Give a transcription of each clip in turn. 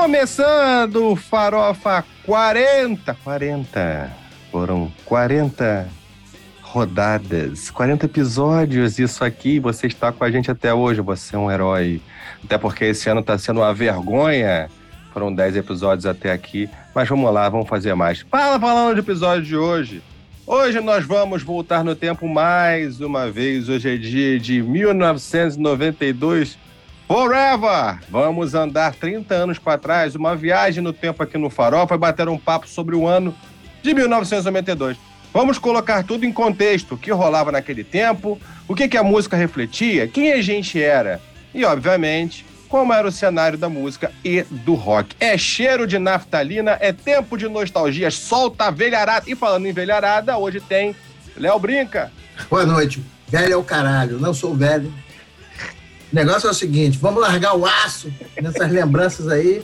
Começando Farofa 40. 40. Foram 40 rodadas, 40 episódios. Isso aqui, você está com a gente até hoje. Você é um herói. Até porque esse ano está sendo uma vergonha. Foram 10 episódios até aqui. Mas vamos lá, vamos fazer mais. Fala, falando do episódio de hoje. Hoje nós vamos voltar no tempo mais uma vez. Hoje é dia de 1992 Forever! Vamos andar 30 anos para trás, uma viagem no tempo aqui no Farol, vai bater um papo sobre o ano de 1992. Vamos colocar tudo em contexto, o que rolava naquele tempo, o que, que a música refletia, quem a gente era e, obviamente, como era o cenário da música e do rock. É cheiro de naftalina, é tempo de nostalgia, solta a velharada. E falando em velharada, hoje tem Léo Brinca. Boa noite. Velho é o caralho, não sou velho, o negócio é o seguinte: vamos largar o aço nessas lembranças aí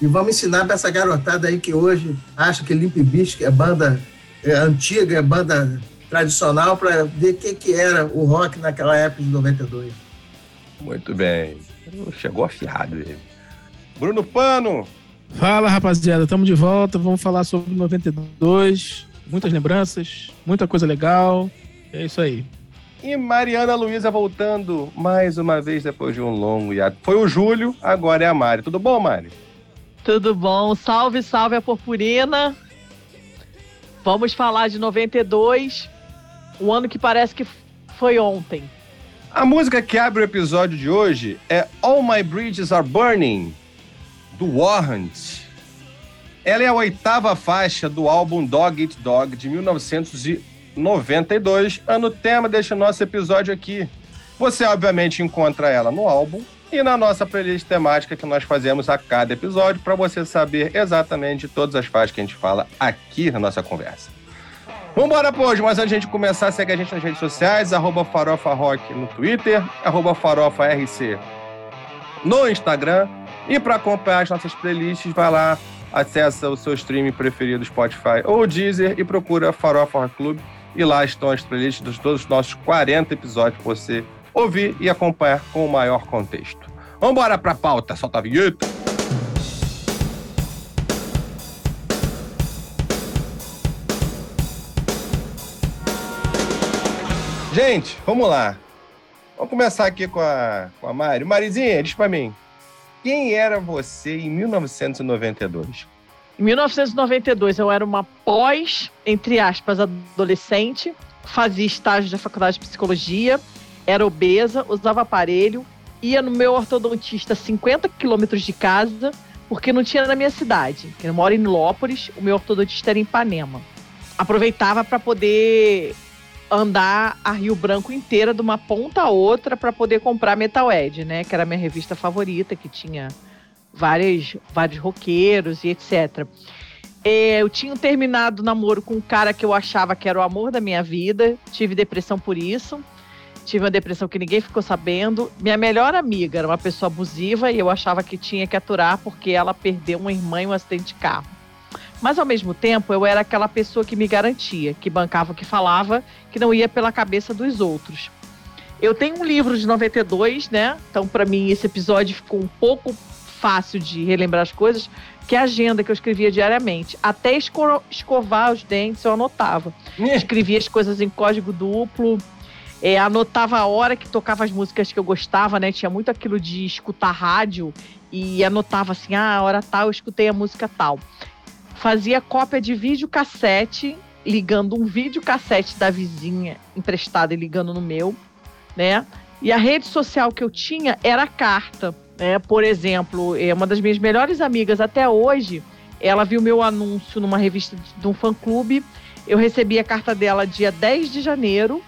e vamos ensinar para essa garotada aí que hoje acha que Limp Bizkit é banda é antiga, é banda tradicional, para ver o que, que era o rock naquela época de 92. Muito bem. Chegou afiado ele. Bruno Pano. Fala, rapaziada. Estamos de volta. Vamos falar sobre 92. Muitas lembranças, muita coisa legal. É isso aí. E Mariana Luísa voltando mais uma vez depois de um longo hiato. Foi o Júlio, agora é a Mari. Tudo bom, Mari? Tudo bom. Salve, salve a purpurina. Vamos falar de 92, um ano que parece que foi ontem. A música que abre o episódio de hoje é All My Bridges Are Burning, do Warrant. Ela é a oitava faixa do álbum Dog Eat Dog de 1900 92, ano tema deste nosso episódio aqui. Você, obviamente, encontra ela no álbum e na nossa playlist temática que nós fazemos a cada episódio para você saber exatamente todas as faixas que a gente fala aqui na nossa conversa. Vambora por hoje, mas antes de a gente começar, segue a gente nas redes sociais, arroba Farofa Rock no Twitter, arroba Farofa RC no Instagram. E para acompanhar as nossas playlists, vai lá, acessa o seu streaming preferido, Spotify ou Deezer e procura Farofa Rock Club e lá estão as playlists de todos os nossos 40 episódios para você ouvir e acompanhar com o maior contexto. Vamos embora para a pauta, solta a vinheta. Gente, vamos lá. Vamos começar aqui com a, com a Mari. Marizinha, diz para mim, quem era você em 1992? Em 1992, eu era uma pós, entre aspas, adolescente, fazia estágio da faculdade de psicologia, era obesa, usava aparelho, ia no meu ortodontista 50 quilômetros de casa, porque não tinha na minha cidade. Eu moro em Lópolis, o meu ortodontista era em Ipanema. Aproveitava para poder andar a Rio Branco inteira de uma ponta a outra para poder comprar Metalhead, né? Que era a minha revista favorita, que tinha várias, vários roqueiros e etc. É, eu tinha terminado o namoro com um cara que eu achava que era o amor da minha vida, tive depressão por isso. Tive uma depressão que ninguém ficou sabendo. Minha melhor amiga era uma pessoa abusiva e eu achava que tinha que aturar porque ela perdeu uma irmã em um acidente de carro. Mas ao mesmo tempo, eu era aquela pessoa que me garantia, que bancava o que falava, que não ia pela cabeça dos outros. Eu tenho um livro de 92, né? Então, para mim, esse episódio ficou um pouco fácil de relembrar as coisas, que é a agenda que eu escrevia diariamente. Até escovar os dentes eu anotava. Escrevia as coisas em código duplo. É, anotava a hora que tocava as músicas que eu gostava, né? Tinha muito aquilo de escutar rádio e anotava assim, ah, a hora tal eu escutei a música tal. Fazia cópia de videocassete, ligando um videocassete da vizinha emprestado e ligando no meu, né? E a rede social que eu tinha era a carta. É, por exemplo, é uma das minhas melhores amigas até hoje, ela viu meu anúncio numa revista de um fã-clube. Eu recebi a carta dela dia 10 de janeiro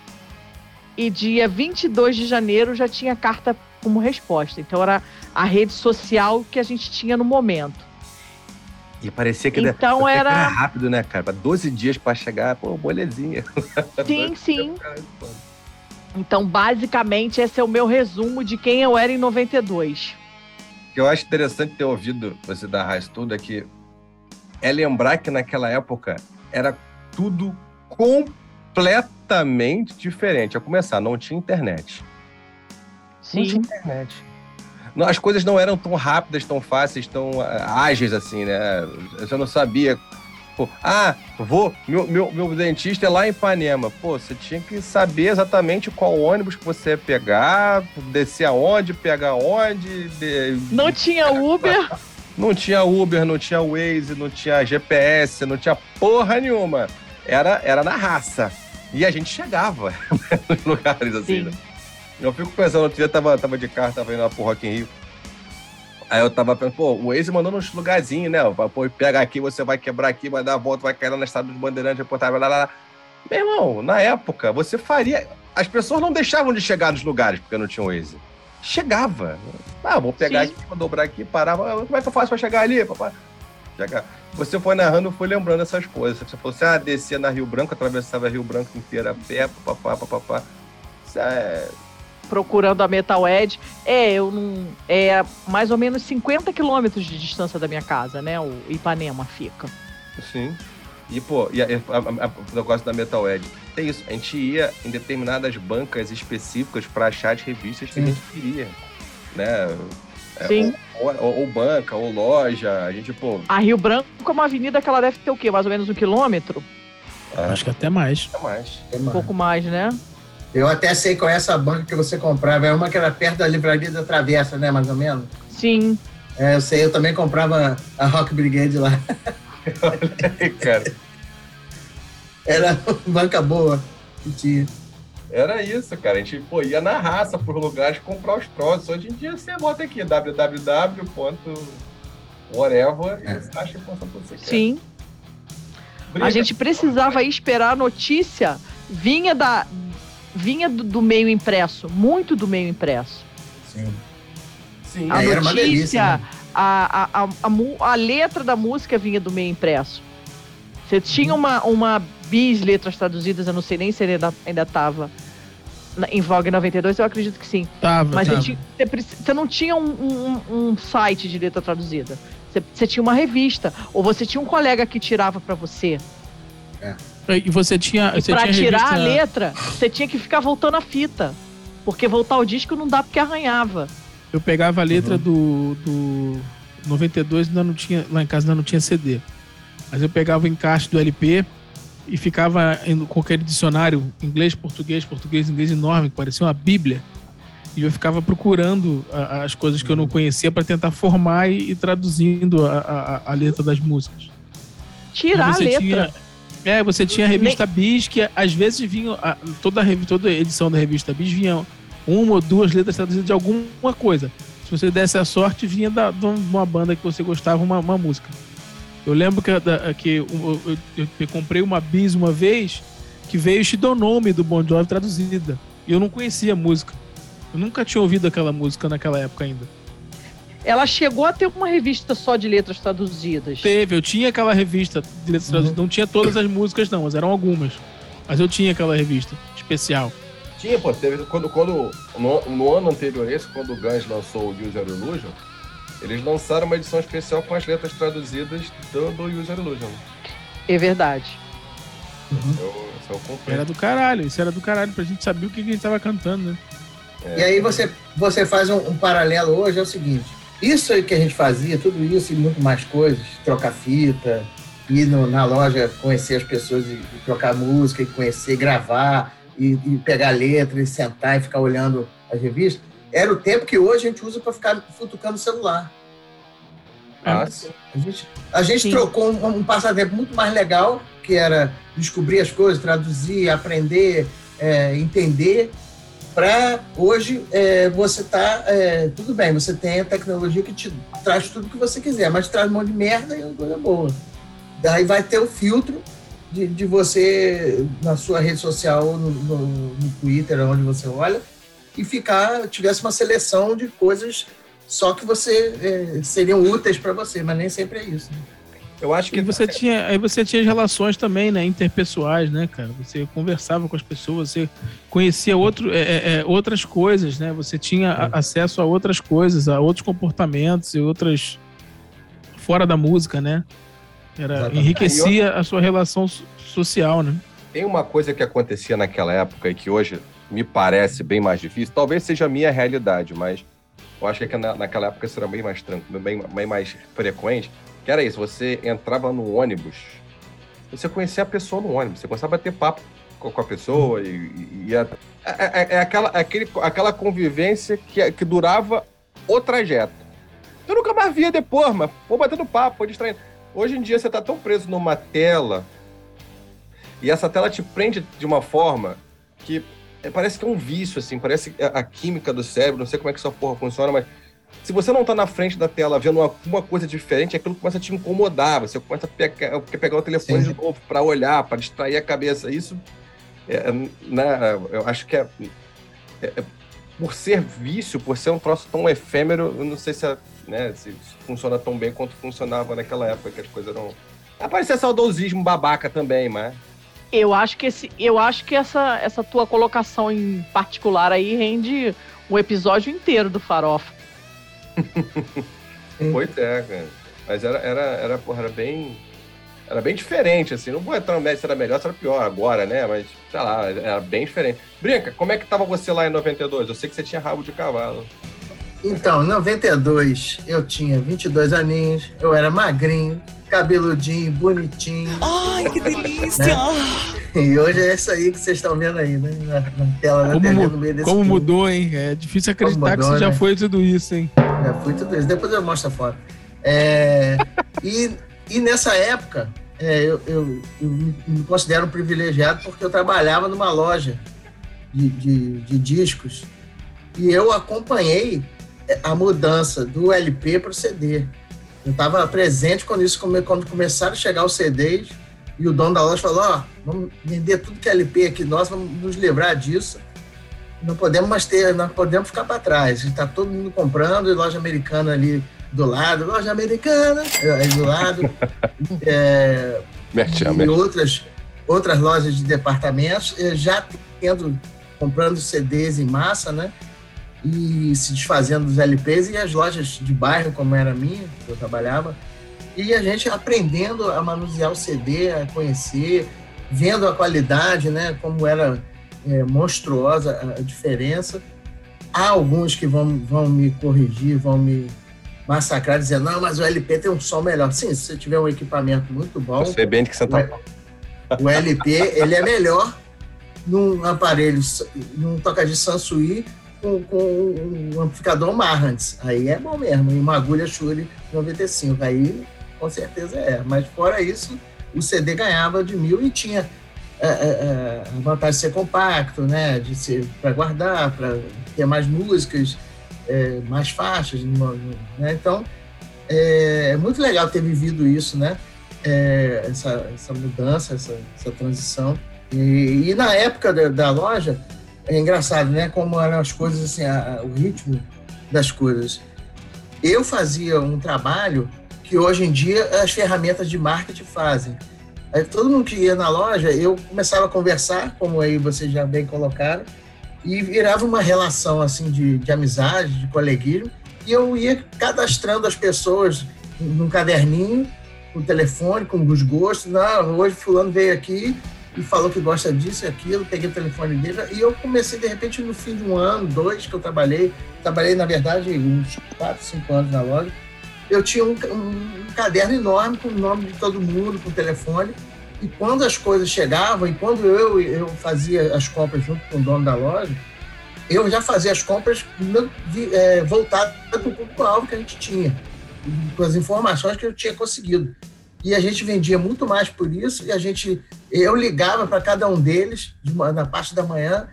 e dia 22 de janeiro já tinha carta como resposta. Então era a rede social que a gente tinha no momento. E parecia que então era... era rápido, né, cara? 12 dias para chegar, pô, molezinha. Sim, sim. Então, basicamente, esse é o meu resumo de quem eu era em 92 que eu acho interessante ter ouvido você dar raiz tudo é que é lembrar que naquela época era tudo completamente diferente. A começar, não tinha internet. Sim. Não tinha internet. não, as coisas não eram tão rápidas, tão fáceis, tão ah, ágeis assim, né? Eu já não sabia. Pô, ah, vou, meu, meu, meu dentista é lá em Ipanema. Pô, você tinha que saber exatamente qual ônibus que você ia pegar, descer aonde, pegar onde. De... Não tinha Uber. Não tinha Uber, não tinha Waze, não tinha GPS, não tinha porra nenhuma. Era, era na raça. E a gente chegava nos lugares assim, né? Eu fico pensando, outro dia tava, tava de carro, tava indo lá pro Rock in Rio. Aí eu tava pensando, pô, o Waze mandou uns lugarzinhos, né? Pô, pega aqui, você vai quebrar aqui, vai dar a volta, vai cair na estrada dos bandeirantes, reportar, lá, lá, lá. Meu irmão, na época, você faria. As pessoas não deixavam de chegar nos lugares porque não tinha Waze. Chegava. Ah, vou pegar Sim. aqui, vou dobrar aqui, parava. Como é que eu faço pra chegar ali, papai? Chegar. Você foi narrando, foi lembrando essas coisas. Você falou assim, ah, descia na Rio Branco, atravessava Rio Branco inteira a pé, papapá, papapá. Isso é procurando a Metal Edge. É, eu não. É mais ou menos 50 quilômetros de distância da minha casa, né? O Ipanema fica. Sim. E, pô, e a, a, a, o negócio da Metal Edge. É isso, a gente ia em determinadas bancas específicas para achar as revistas que Sim. a gente queria. Né? É, Sim. Ou, ou, ou, banca, ou loja, a gente, pô. A Rio Branco é uma avenida que ela deve ter o quê? Mais ou menos um quilômetro? Ah, Acho que até mais. Até mais. Um pouco mais, né? Eu até sei qual é essa banca que você comprava. É uma que era perto da livraria da Travessa, né? Mais ou menos? Sim. É, eu sei, eu também comprava a Rock Brigade lá. Olha aí, cara. Era banca boa que tinha. Era isso, cara. A gente pô, ia na raça por lugares comprar os troços. Hoje em dia você bota aqui www.whatever é. e você acha que você quer. Sim. Briga. A gente precisava esperar a notícia vinha da, vinha do, do, meio impresso, muito do meio impresso. Sim. Sim. A notícia, delícia, né? a, a, a, a, a, letra da música vinha do meio impresso. Você tinha uma, uma bis letras traduzidas, eu não sei nem se ele ainda estava em Vogue 92, eu acredito que sim. Tava, Mas tava. Você, você, não tinha um, um, um, site de letra traduzida. Você, você, tinha uma revista, ou você tinha um colega que tirava para você. É. E você tinha. E você pra tinha tirar revista... a letra, você tinha que ficar voltando a fita. Porque voltar o disco não dá porque arranhava. Eu pegava a letra uhum. do, do 92 ainda não tinha. Lá em casa ainda não tinha CD. Mas eu pegava o encaixe do LP e ficava com aquele dicionário inglês, português, português, inglês enorme, que parecia uma bíblia. E eu ficava procurando a, as coisas que eu não uhum. conhecia para tentar formar e, e traduzindo a, a, a, letra das músicas. Tirar a letra. Tinha, é, você tinha a revista Nem... Bis, que às vezes vinha. toda, a, toda edição da revista Bis vinha uma ou duas letras traduzidas de alguma coisa. Se você desse a sorte, vinha da, de uma banda que você gostava, uma, uma música. Eu lembro que, da, que eu, eu, eu, eu, comprei uma Bis uma vez que veio Shidonome do Bon Jovi traduzida. E eu não conhecia a música. Eu nunca tinha ouvido aquela música naquela época ainda. Ela chegou a ter uma revista só de letras traduzidas. Teve, eu tinha aquela revista de letras uhum. traduzidas. Não tinha todas as músicas, não, mas eram algumas. Mas eu tinha aquela revista especial. Tinha, pô, teve. Quando, quando, no, no ano anterior a esse, quando o Guns lançou o User Illusion, eles lançaram uma edição especial com as letras traduzidas do, do User Illusion. É verdade. Uhum. Eu, eu era do caralho, isso era do caralho, pra gente saber o que, que a gente tava cantando, né? É, e aí você, você faz um, um paralelo hoje, é o seguinte isso aí que a gente fazia, tudo isso e muito mais coisas, trocar fita, ir no, na loja conhecer as pessoas e, e, trocar música, e conhecer, gravar, e, e pegar letra, e sentar e ficar olhando as revistas, era o tempo que hoje a gente usa para ficar futucando o celular. Nossa. A gente, a gente trocou um, um, passatempo muito mais legal, que era descobrir as coisas, traduzir, aprender, é, entender, para hoje é, você tá é, tudo bem, você tem a tecnologia que te traz tudo que você quiser, mas traz um monte de merda e coisa boa. Daí vai ter o filtro de, de você na sua rede social, no, no, no Twitter, onde você olha, e ficar tivesse uma seleção de coisas só que você é, seriam úteis para você, mas nem sempre é isso. Né? Eu acho que e você tinha, aí você tinha as relações também, né, interpessoais, né, cara? Você conversava com as pessoas, você conhecia outro, é, é, é outras coisas, né? Você tinha a, acesso a outras coisas, a outros comportamentos e outras fora da música, né? Era Exatamente. enriquecia a sua relação social, né? Tem uma coisa que acontecia naquela época e que hoje me parece bem mais difícil, talvez seja a minha realidade, mas eu acho que na, naquela época isso era bem mais tranquilo, bem, bem mais frequente, que era isso, você entrava no ônibus, você conhecia a pessoa no ônibus, você começava a bater papo com, a pessoa e, e, e é, é, é, aquela, é aquele, aquela convivência que, que durava o trajeto. Eu nunca mais via depois, mas vou batendo papo, vou distraindo. Hoje em dia você tá tão preso numa tela e essa tela te prende de uma forma que é, parece que é um vício, assim, parece a, a química do cérebro, não sei como é que essa porra funciona, mas se você não tá na frente da tela vendo alguma coisa diferente, aquilo começa a te incomodar, você começa a pegar, pegar o telefone Sim. de novo para olhar, para distrair a cabeça. Isso, é, né, eu acho que é, é, é, por ser vício, por ser um troço tão efêmero, eu não sei se, né, se funciona tão bem quanto funcionava naquela época, que as coisas eram... Aparecia saudosismo babaca também, mas... Eu acho que, esse, eu acho que essa, essa tua colocação em particular aí rende um episódio inteiro do Farofa. Pois é, cara. Mas era, era, era, porra, era bem. Era bem diferente, assim. Não vou entrar no médio se era melhor, se era pior agora, né? Mas, sei lá, era bem diferente. Brinca, como é que tava você lá em 92? Eu sei que você tinha rabo de cavalo. Então, em 92, eu tinha 22 aninhos, eu era magrinho, cabeludinho, bonitinho. Ai, que delícia! Né? E hoje é isso aí que vocês estão vendo aí, né? Na, na tela da como, TV, no meio desse Como filme. mudou, hein? É difícil acreditar mudou, que você né? já foi tudo isso, hein? Já fui tudo isso. Depois eu mostro a foto. É, e, e nessa época, é, eu, eu, eu, me considero um privilegiado porque eu trabalhava numa loja de, de, de discos e eu acompanhei a mudança do LP para o CD. Eu estava presente quando isso quando começaram a chegar os CDs e o dono da loja falou: ó, oh, vamos vender tudo que é LP aqui, nós vamos nos livrar disso. Não podemos mais ter, não podemos ficar para trás. Está todo mundo comprando e loja americana ali do lado, loja americana aí do lado, é, e outras outras lojas de departamentos eh, já tendo comprando CDs em massa, né? E se desfazendo dos LPs e as lojas de bairro, como era a minha, que eu trabalhava, e a gente aprendendo a manusear o CD, a conhecer, vendo a qualidade, né, como era é, monstruosa a diferença. Há alguns que vão, vão me corrigir, vão me massacrar, dizendo, não, mas o LP tem um som melhor. Sim, se você tiver um equipamento muito bom... Você bem que você tá... O LP, ele é melhor num aparelho, num toca de Sansui com, com um amplificador Marantz. Aí é bom mesmo. E uma agulha Shure 95. Aí com certeza é. Mas fora isso, o CD ganhava de mil e tinha é, é, é a vantagem de ser compacto, né? De ser para guardar, para ter mais músicas, é, mais faixas, né? Então é, é, muito legal ter vivido isso, né? É, essa, essa mudança, essa, essa transição. E, e, na época da, da loja, é engraçado, né? Como eram as coisas, assim, a, o ritmo das coisas. Eu fazia um trabalho que hoje em dia as ferramentas de marketing fazem. Aí, todo mundo que ia na loja, eu começava a conversar, como aí vocês já bem colocaram, e virava uma relação assim de, de amizade, de coleguismo, e eu ia cadastrando as pessoas num caderninho, com o telefone, com os gostos. Não, hoje fulano veio aqui, e falou que gosta disso e aquilo, peguei o telefone dele e eu comecei de repente no fim de um ano, dois que eu trabalhei, trabalhei na verdade uns quatro, cinco anos na loja, eu tinha um, um, um caderno enorme com o nome de todo mundo, com o telefone e quando as coisas chegavam e quando eu, eu fazia as compras junto com o dono da loja, eu já fazia as compras é, voltadas para o público-alvo que a gente tinha, com as informações que eu tinha conseguido e a gente vendia muito mais por isso e a gente eu ligava para cada um deles de uma, na parte da manhã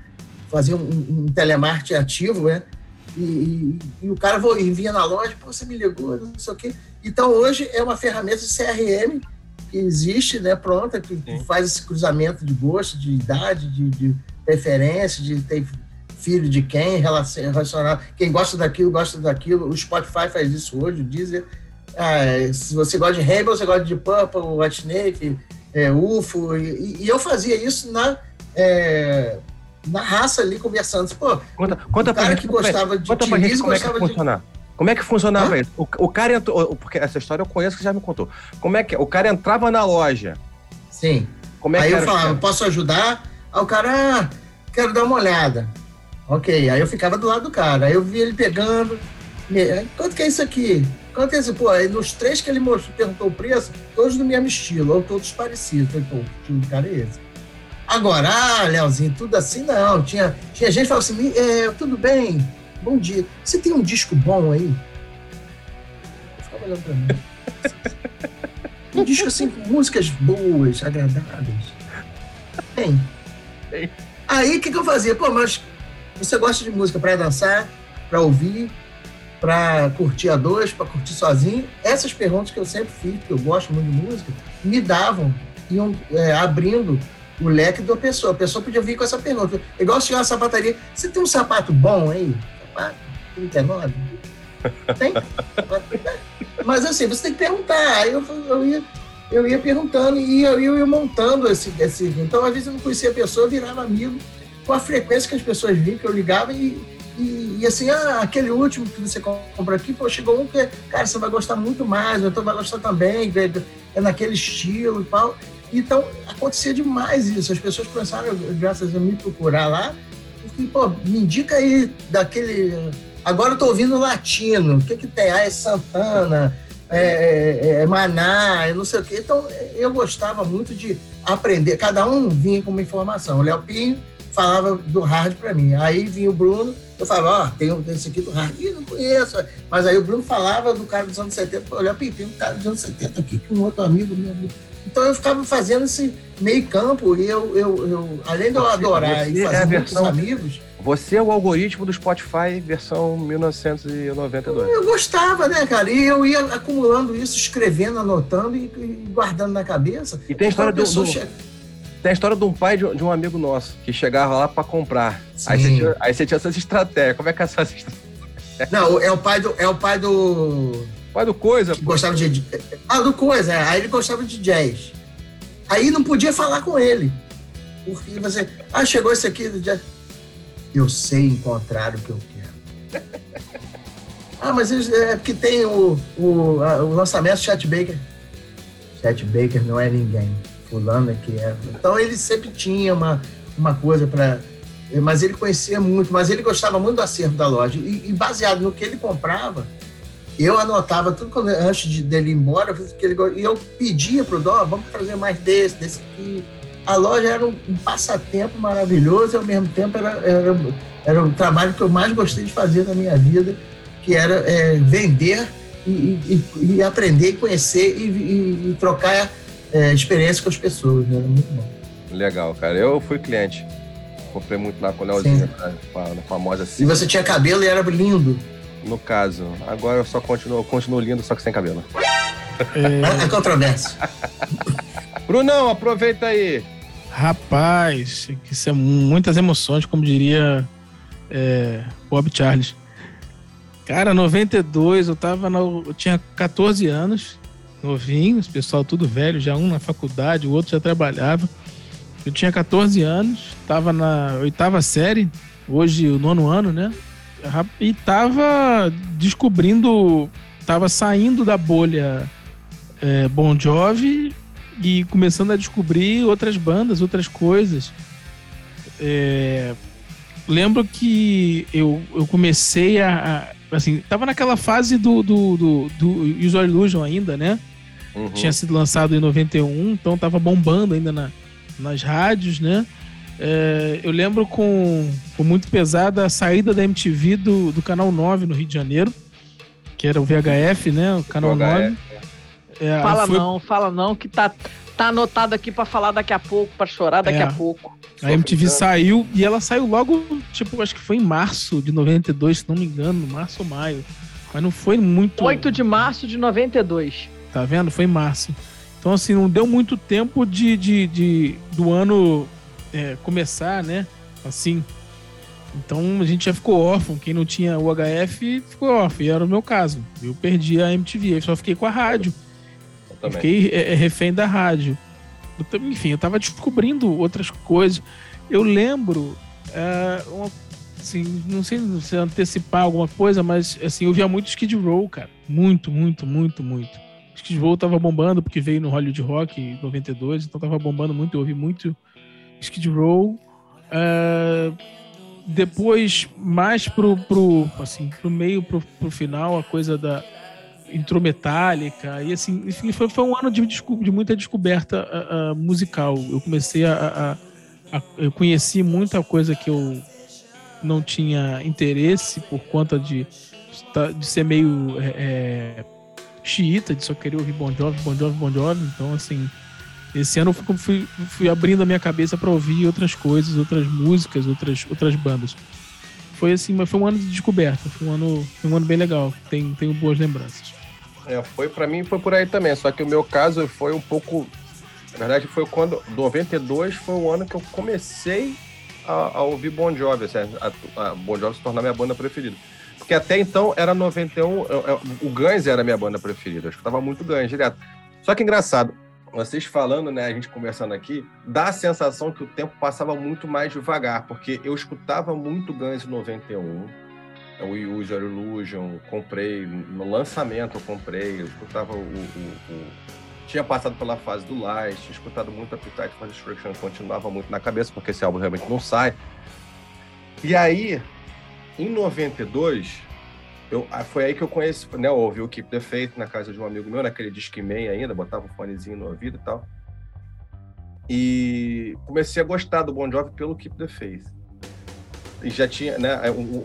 fazia um, um telemarketing ativo né? E, e, e, o cara e vinha na loja pô você me ligou não sei o quê. Então hoje é uma ferramenta de CRM que existe né pronta que, que faz esse cruzamento de gosto de idade de, de preferência de ter filho de quem relacionado quem gosta daquilo gosta daquilo. O Spotify faz isso hoje o Deezer ah, se você gosta de Rainbow, você gosta de Purple, White Snake, é, UFO, e, e, eu fazia isso na, é, na raça ali, conversando. Pô, conta, conta cara que gostava de conta pra gente como é que funcionava. Como é que funcionava Hã? isso? O, o, cara entrou, porque essa história eu conheço que já me contou. Como é que o cara entrava na loja? Sim. Como é aí que eu falava, posso ajudar? Aí o cara, ah, quero dar uma olhada. Ok, aí eu ficava do lado do cara. Aí eu via ele pegando, Me- Quanto que é isso aqui? É isso? Pô, aí nos três que ele mostrou, perguntou o preço, todos do mesmo estilo, ou todos parecidos. Falei, pô, que estilo do cara é esse? Agora, ah, Leozinho, tudo assim não. Tinha, tinha gente que falava assim, "Me- é, tudo bem, bom dia. Você tem um disco bom aí? Eu ficava olhando pra mim. Um disco assim, com músicas boas, agradáveis. Tem. Tem. Aí o que, que eu fazia? Pô, mas você gosta de música para dançar, para ouvir, para curtir a dois, para curtir sozinho? Essas perguntas que eu sempre fiz, porque eu gosto muito de música, me davam, iam é, abrindo o leque da pessoa. A pessoa podia vir com essa pergunta. Igual se uma sapataria. Você tem um sapato bom aí? Sapato? 39? Tem? Mas assim, você tem que perguntar. Aí eu, eu, ia, eu ia perguntando e eu, eu ia montando esse, esse. Então, às vezes, eu não conhecia a pessoa, eu virava amigo com a frequência que as pessoas vinham, que eu ligava e, e, e assim, ah, aquele último que você comprou aqui, pô, chegou um que, cara, você vai gostar muito mais, então vai gostar também, é, é naquele estilo e tal. Então, acontecia demais isso. As pessoas começaram, graças a me procurar lá, fiquei, pô, me indica aí daquele. Agora eu tô ouvindo latino, o que que tem? Ah, é Santana, é, é, é Maná, é não sei o quê. Então, eu gostava muito de aprender. Cada um vinha com uma informação. O Léo Pinho falava do hard para mim. Aí vinha o Bruno, eu falava, ó, tem um desse aqui do hard. Ih, não conheço. Mas aí o Bruno falava do cara dos anos 70. O Léo Pinho, tem um cara dos anos 70 aqui, que um outro amigo meu. Então eu ficava fazendo esse meio campo e eu, eu, eu além de eu adorar você e é fazer a muitos amigos, Você é o algoritmo do Spotify versão 1992. eu gostava, né, cara? E eu ia acumulando isso, escrevendo, anotando e, e guardando na cabeça. E tem a história a do, do- chega- tem a história de um pai de, um amigo nosso que chegava lá pra comprar. Aí você, tinha, aí você tinha essas estratégias. Como é que é essa estratégia? Não, é o pai do. É o pai do. Pai do coisa, que gostava de. Ah, do coisa, é. Aí ele gostava de jazz. Aí não podia falar com ele. Porque você. Ah, chegou esse aqui do jazz. Eu sei encontrar o que eu quero. Ah, mas é porque tem o, o, a- o lançamento do Chet Baker. Chet Baker não é ninguém. Fulano é que é. Então ele sempre tinha uma, uma coisa para. Mas ele conhecia muito, mas ele gostava muito do acervo da loja. E, e baseado no que ele comprava, eu anotava tudo quando, antes de, dele ir embora, que ele, e eu pedia pro Dó, vamos trazer mais desse, desse aqui. A loja era um, um passatempo maravilhoso e ao mesmo tempo era, era, era o trabalho que eu mais gostei de fazer na minha vida, que era é, vender e, e- e- aprender, conhecer e- e trocar é, experiência com as pessoas. Né? Era muito bom. Legal, cara. Eu fui cliente. Comprei muito lá com o Leozinho, na, na- na famosa E Cis. você tinha cabelo e era lindo. No caso, agora eu só continuo, continuo lindo, só que sem cabelo. É, a controvérsia. Brunão, aproveita aí. rapaz, isso é muitas emoções, como diria é, Bob Charles. Cara, 92, eu tava na, eu tinha 14 anos, novinho, esse pessoal tudo velho, já um na faculdade, o outro já trabalhava. Eu tinha 14 anos, tava na oitava série, hoje o nono ano, né? E tava descobrindo, tava saindo da bolha é, Bon Jovi e começando a descobrir outras bandas, outras coisas. É, lembro que eu, eu comecei a- Assim, tava naquela fase do, do, do, do Usual Illusion ainda, né? Uhum. Tinha sido lançado em 91, então tava bombando ainda na, nas rádios, né? É, eu lembro com, com muito pesada a saída da MTV do, do Canal 9 no Rio de Janeiro, que era o VHF, né? O Canal VHF. 9. É, Fala foi- não, fala não, que tá, tá anotado aqui pra falar daqui a pouco, pra chorar daqui É. a pouco. A MTV saiu e ela saiu logo, tipo, acho que foi em março de 92, se não me engano, março ou maio. Mas não foi muito. 8 de março de 92. Tá vendo? Foi em março. Então, assim, não deu muito tempo de, de, de- do ano é, começar, né? Assim. Então a gente já ficou órfão. Quem não tinha o HF ficou órfão. E era o meu caso. Eu perdi a MTV. Eu só fiquei com a rádio. Também. fiquei é, é, refém da rádio. Enfim, eu tava descobrindo outras coisas. Eu lembro, é, uma- assim, não sei se antecipar alguma coisa, mas assim, eu via muito Skid Row, cara. Muito, muito, muito, muito. Skid Row tava bombando, porque veio no Hollywood Rock em 92, então tava bombando muito, eu ouvi muito Skid Row. É, depois, mais pro, pro, assim, pro meio, pro, pro final, a coisa da intro metálica, e assim, enfim, foi, foi um ano de, de muita descoberta ah, ah, musical. Eu comecei a, a- a- Eu conheci muita coisa que eu não tinha interesse por conta de, de ser meio é, é, xiita, de só querer ouvir Bon Jovi, Bon Jovi, Bon Jovi. Então, assim, esse ano eu fui, fui, fui abrindo a minha cabeça para ouvir outras coisas, outras músicas, outras, outras bandas. Foi assim, mas foi um ano de descoberta, foi um ano, foi um ano bem legal, tem, tenho boas lembranças. É, foi para mim foi por aí também, só que o meu caso foi um pouco, na verdade foi quando 92 foi o ano que eu comecei a, a ouvir Bon Jovi, assim, a, a Bon Jovi se tornar minha banda preferida. Porque até então era 91, eu- eu- o Guns era minha banda preferida, eu escutava muito Guns direto. Só que engraçado, vocês falando, né, a gente conversando aqui, dá a sensação que o tempo passava muito mais devagar, porque eu escutava muito Guns em 91, o Use Your Illusion, comprei, no lançamento eu comprei, eu escutava o, o- o- Tinha passado pela fase do Light, tinha escutado muito Appetite for Destruction, continuava muito na cabeça, porque esse álbum realmente não sai. E aí, em 92, eu, ah, foi aí que eu conheci, né, eu ouvi o Keep the Faith na casa de um amigo meu, naquele Discman ainda, botava um fonezinho no ouvido e tal. E comecei a gostar do Bon Jovi pelo Keep the Faith e já tinha, né?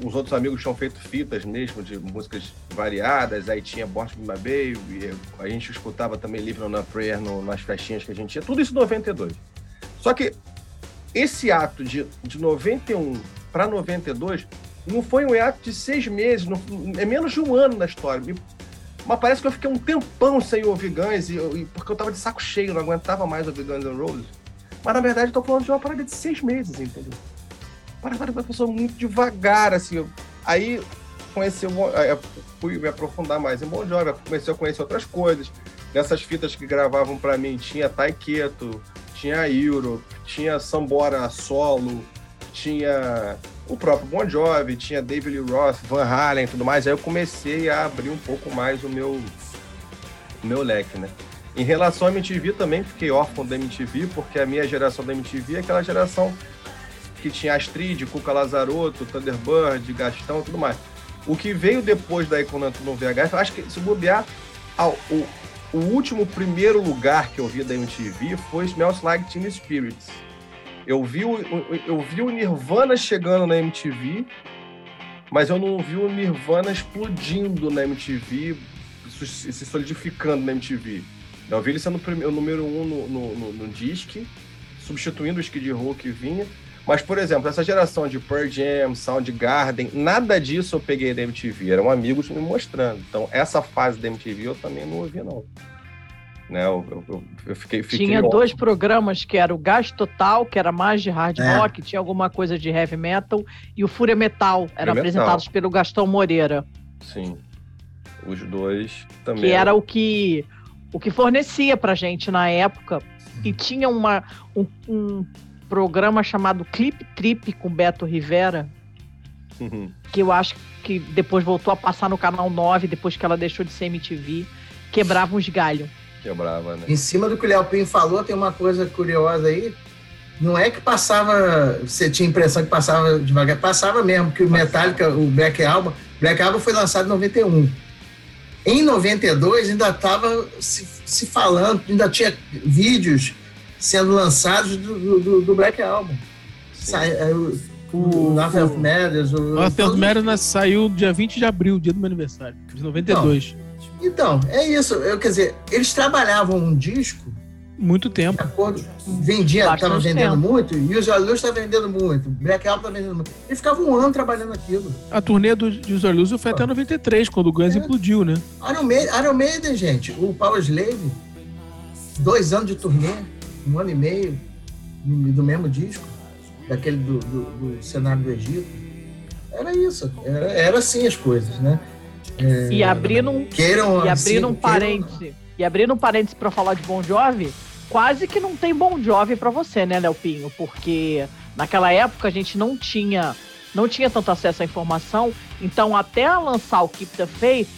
Os outros amigos tinham feito fitas mesmo de músicas variadas, aí tinha My Baby, a gente escutava também Livre on a Prayer no, nas festinhas que a gente tinha, tudo isso em 92. Só que esse ato de, de 91 para 92 não foi um ato de seis meses, não- é menos de um ano na história. Me- Mas parece que eu fiquei um tempão sem ouvir Guns, e, e- porque eu tava de saco cheio, não aguentava mais ouvir Guns N' Roses. Mas na verdade eu tô falando de uma parada de seis meses, entendeu? Para, para, para, pessoa muito devagar, assim. eu- Aí conheci, eu fui me aprofundar mais em Bon Jovi, comecei a conhecer outras coisas. Nessas fitas que gravavam pra mim, tinha Taiketo, tinha Euro, tinha Sambora solo, tinha o próprio Bon Jovi, tinha David Lee Roth, Van Halen e tudo mais. Aí eu comecei a abrir um pouco mais o meu, o meu leque, né? Em relação à MTV também, fiquei órfão da MTV, porque a minha geração da MTV é aquela geração que tinha Astrid, Cuca Lazarotto, Thunderbird, Gastão e tudo mais. O que veio depois quando entrou no VHS, acho que se bobear, o, o último primeiro lugar que eu vi da MTV foi Smells Like Teen Spirits. Eu vi, o, eu vi o Nirvana chegando na MTV, mas eu não vi o Nirvana explodindo na MTV, se solidificando na MTV. Eu vi ele sendo o número um no, no, no, no disque, substituindo o Skid Row que vinha. Mas, por exemplo, essa geração de Pearl Jam, Soundgarden, nada disso eu peguei da MTV. Eram amigos me mostrando. Então, essa fase da MTV eu também não ouvi, não. Né? Eu, eu- eu- fiquei, fiquei Tinha órfão. dois programas que era o Gás Total, que era mais de hard É. rock, tinha alguma coisa de heavy metal, e o Fúria Metal, eram apresentados pelo Gastão Moreira, Sim. Os dois também. que era o que o que fornecia pra gente na época. E tinha uma, um, um programa chamado Clip Trip com Beto Rivera, Uhum. que eu acho que depois voltou a passar no canal 9, depois que ela deixou de ser MTV, quebrava uns galhos. Quebrava, né? Em cima do que o Léo Pinho falou, tem uma coisa curiosa aí. Não é que passava, você tinha a impressão que passava devagar, passava mesmo, que o Metallica, o Black Album, Black Album foi lançado em 91. Em 92 ainda estava se, se falando, ainda tinha vídeos sendo lançados do, do- do Black Album. Sai- é, o, o Nothing of Matters, o, North of Matters saiu dia 20 de abril, dia do meu aniversário, de 92. Então, é isso. Eu, quer dizer, eles trabalhavam um disco Muito de tempo. acordo, vendia, estava vendendo tempo. muito, e os Luz está vendendo muito, Black Album está vendendo muito. Eles ficavam um ano trabalhando aquilo. A turnê do de User Illusion foi até 93, quando o Guns É. implodiu, né? Iron Maiden, Iron Maiden, gente, o Power Slave, dois anos de turnê, um ano e meio do mesmo disco, daquele do, do- do cenário do Egito. Era isso, era, era assim as coisas, né? E abrindo um, Queiram e assim, abrindo um queiram- parêntese, e abrindo um parêntese para falar de Bon Jovi, quase que não tem Bon Jovi para você, né, Léo? Porque naquela época a gente não tinha não tinha tanto acesso à informação, então até lançar o Keep the Faith,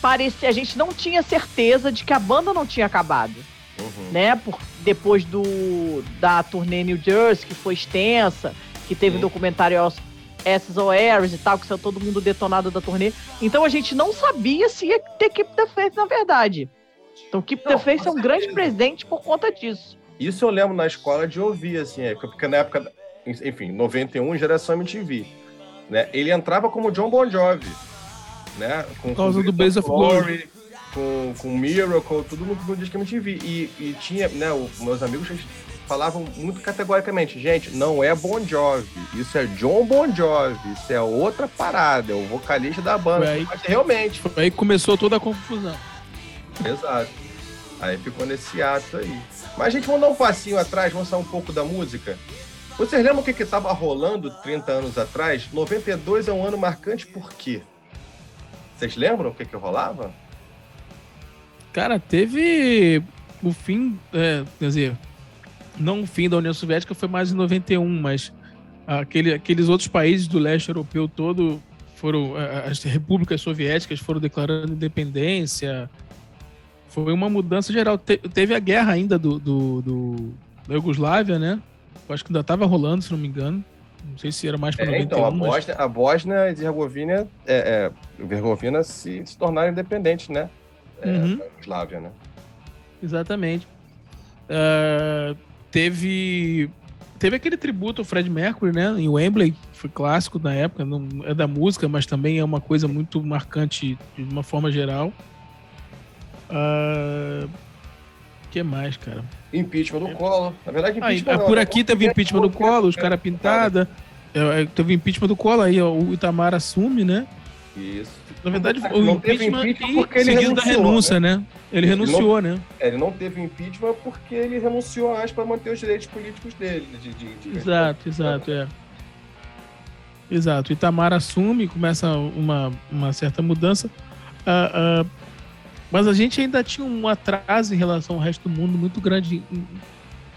parecia a gente não tinha certeza de que a banda não tinha acabado Uhum. né? Por, depois do da turnê New Jersey, que foi extensa, que teve o documentário SOS e tal, que saiu todo mundo detonado da turnê. Então a gente não sabia se ia ter Keep the Faith na verdade. Então Keep Não, the Faith é um grande presente por conta disso. Isso eu lembro na escola de ouvir, assim, é, porque na época, enfim, 91, geração MTV, né? Ele entrava como John Bon Jovi, né? Com, Por causa com do Blaze of Glory. Com, com Miracle, tudo no, no disco MTV. E, e tinha, né, os meus amigos falavam muito categoricamente, gente, não é Bon Jovi, isso é John Bon Jovi, isso é outra parada, é o vocalista da banda. Foi aí- Mas realmente, Aí começou toda a confusão. Exato. Aí ficou nesse ato aí. Mas a gente vamos dar um passinho atrás, vamos sair um pouco da música. Vocês lembram o que estava rolando 30 anos atrás? 92 é um ano marcante por quê? Vocês lembram o que, que rolava? Cara, teve o fim, é, quer dizer, não o fim da União Soviética, foi mais em 91, mas aquele, aqueles outros países do leste europeu todo foram, as repúblicas soviéticas foram declarando independência. Foi uma mudança geral. Te- teve a guerra ainda do, do, do- da Iugoslávia, né? Eu acho que ainda estava rolando, se não me engano. Não sei se era mais para É, 91. então, a mas- Bósnia, a Bósnia e Herzegovina, é, é, Herzegovina se, se tornaram independentes, né? É, Uhum. Yugoslávia, né? Exatamente. Ah, teve teve aquele tributo ao Fred Mercury, né, em Wembley, foi clássico na época, não é da música, mas também é uma coisa muito marcante de uma forma geral. O que mais, cara? Impeachment do Collor. Na verdade, Ah, impeachment não, por né? aqui teve impeachment do Collor, os caras pintada. É, é, teve impeachment do Collor aí, ó, o Itamar assume, né? Isso. Na verdade, Não o teve impeachment, impeachment porque ele seguido da renúncia, né? Ele Ele renunciou, né? É, Ele não teve impeachment porque ele renunciou antes para manter os direitos políticos dele. De, de, de- Exato, exato, é. Exato. Itamar assume, começa uma, uma certa mudança. Ah, ah, mas a gente ainda tinha um atraso em relação ao resto do mundo muito grande em,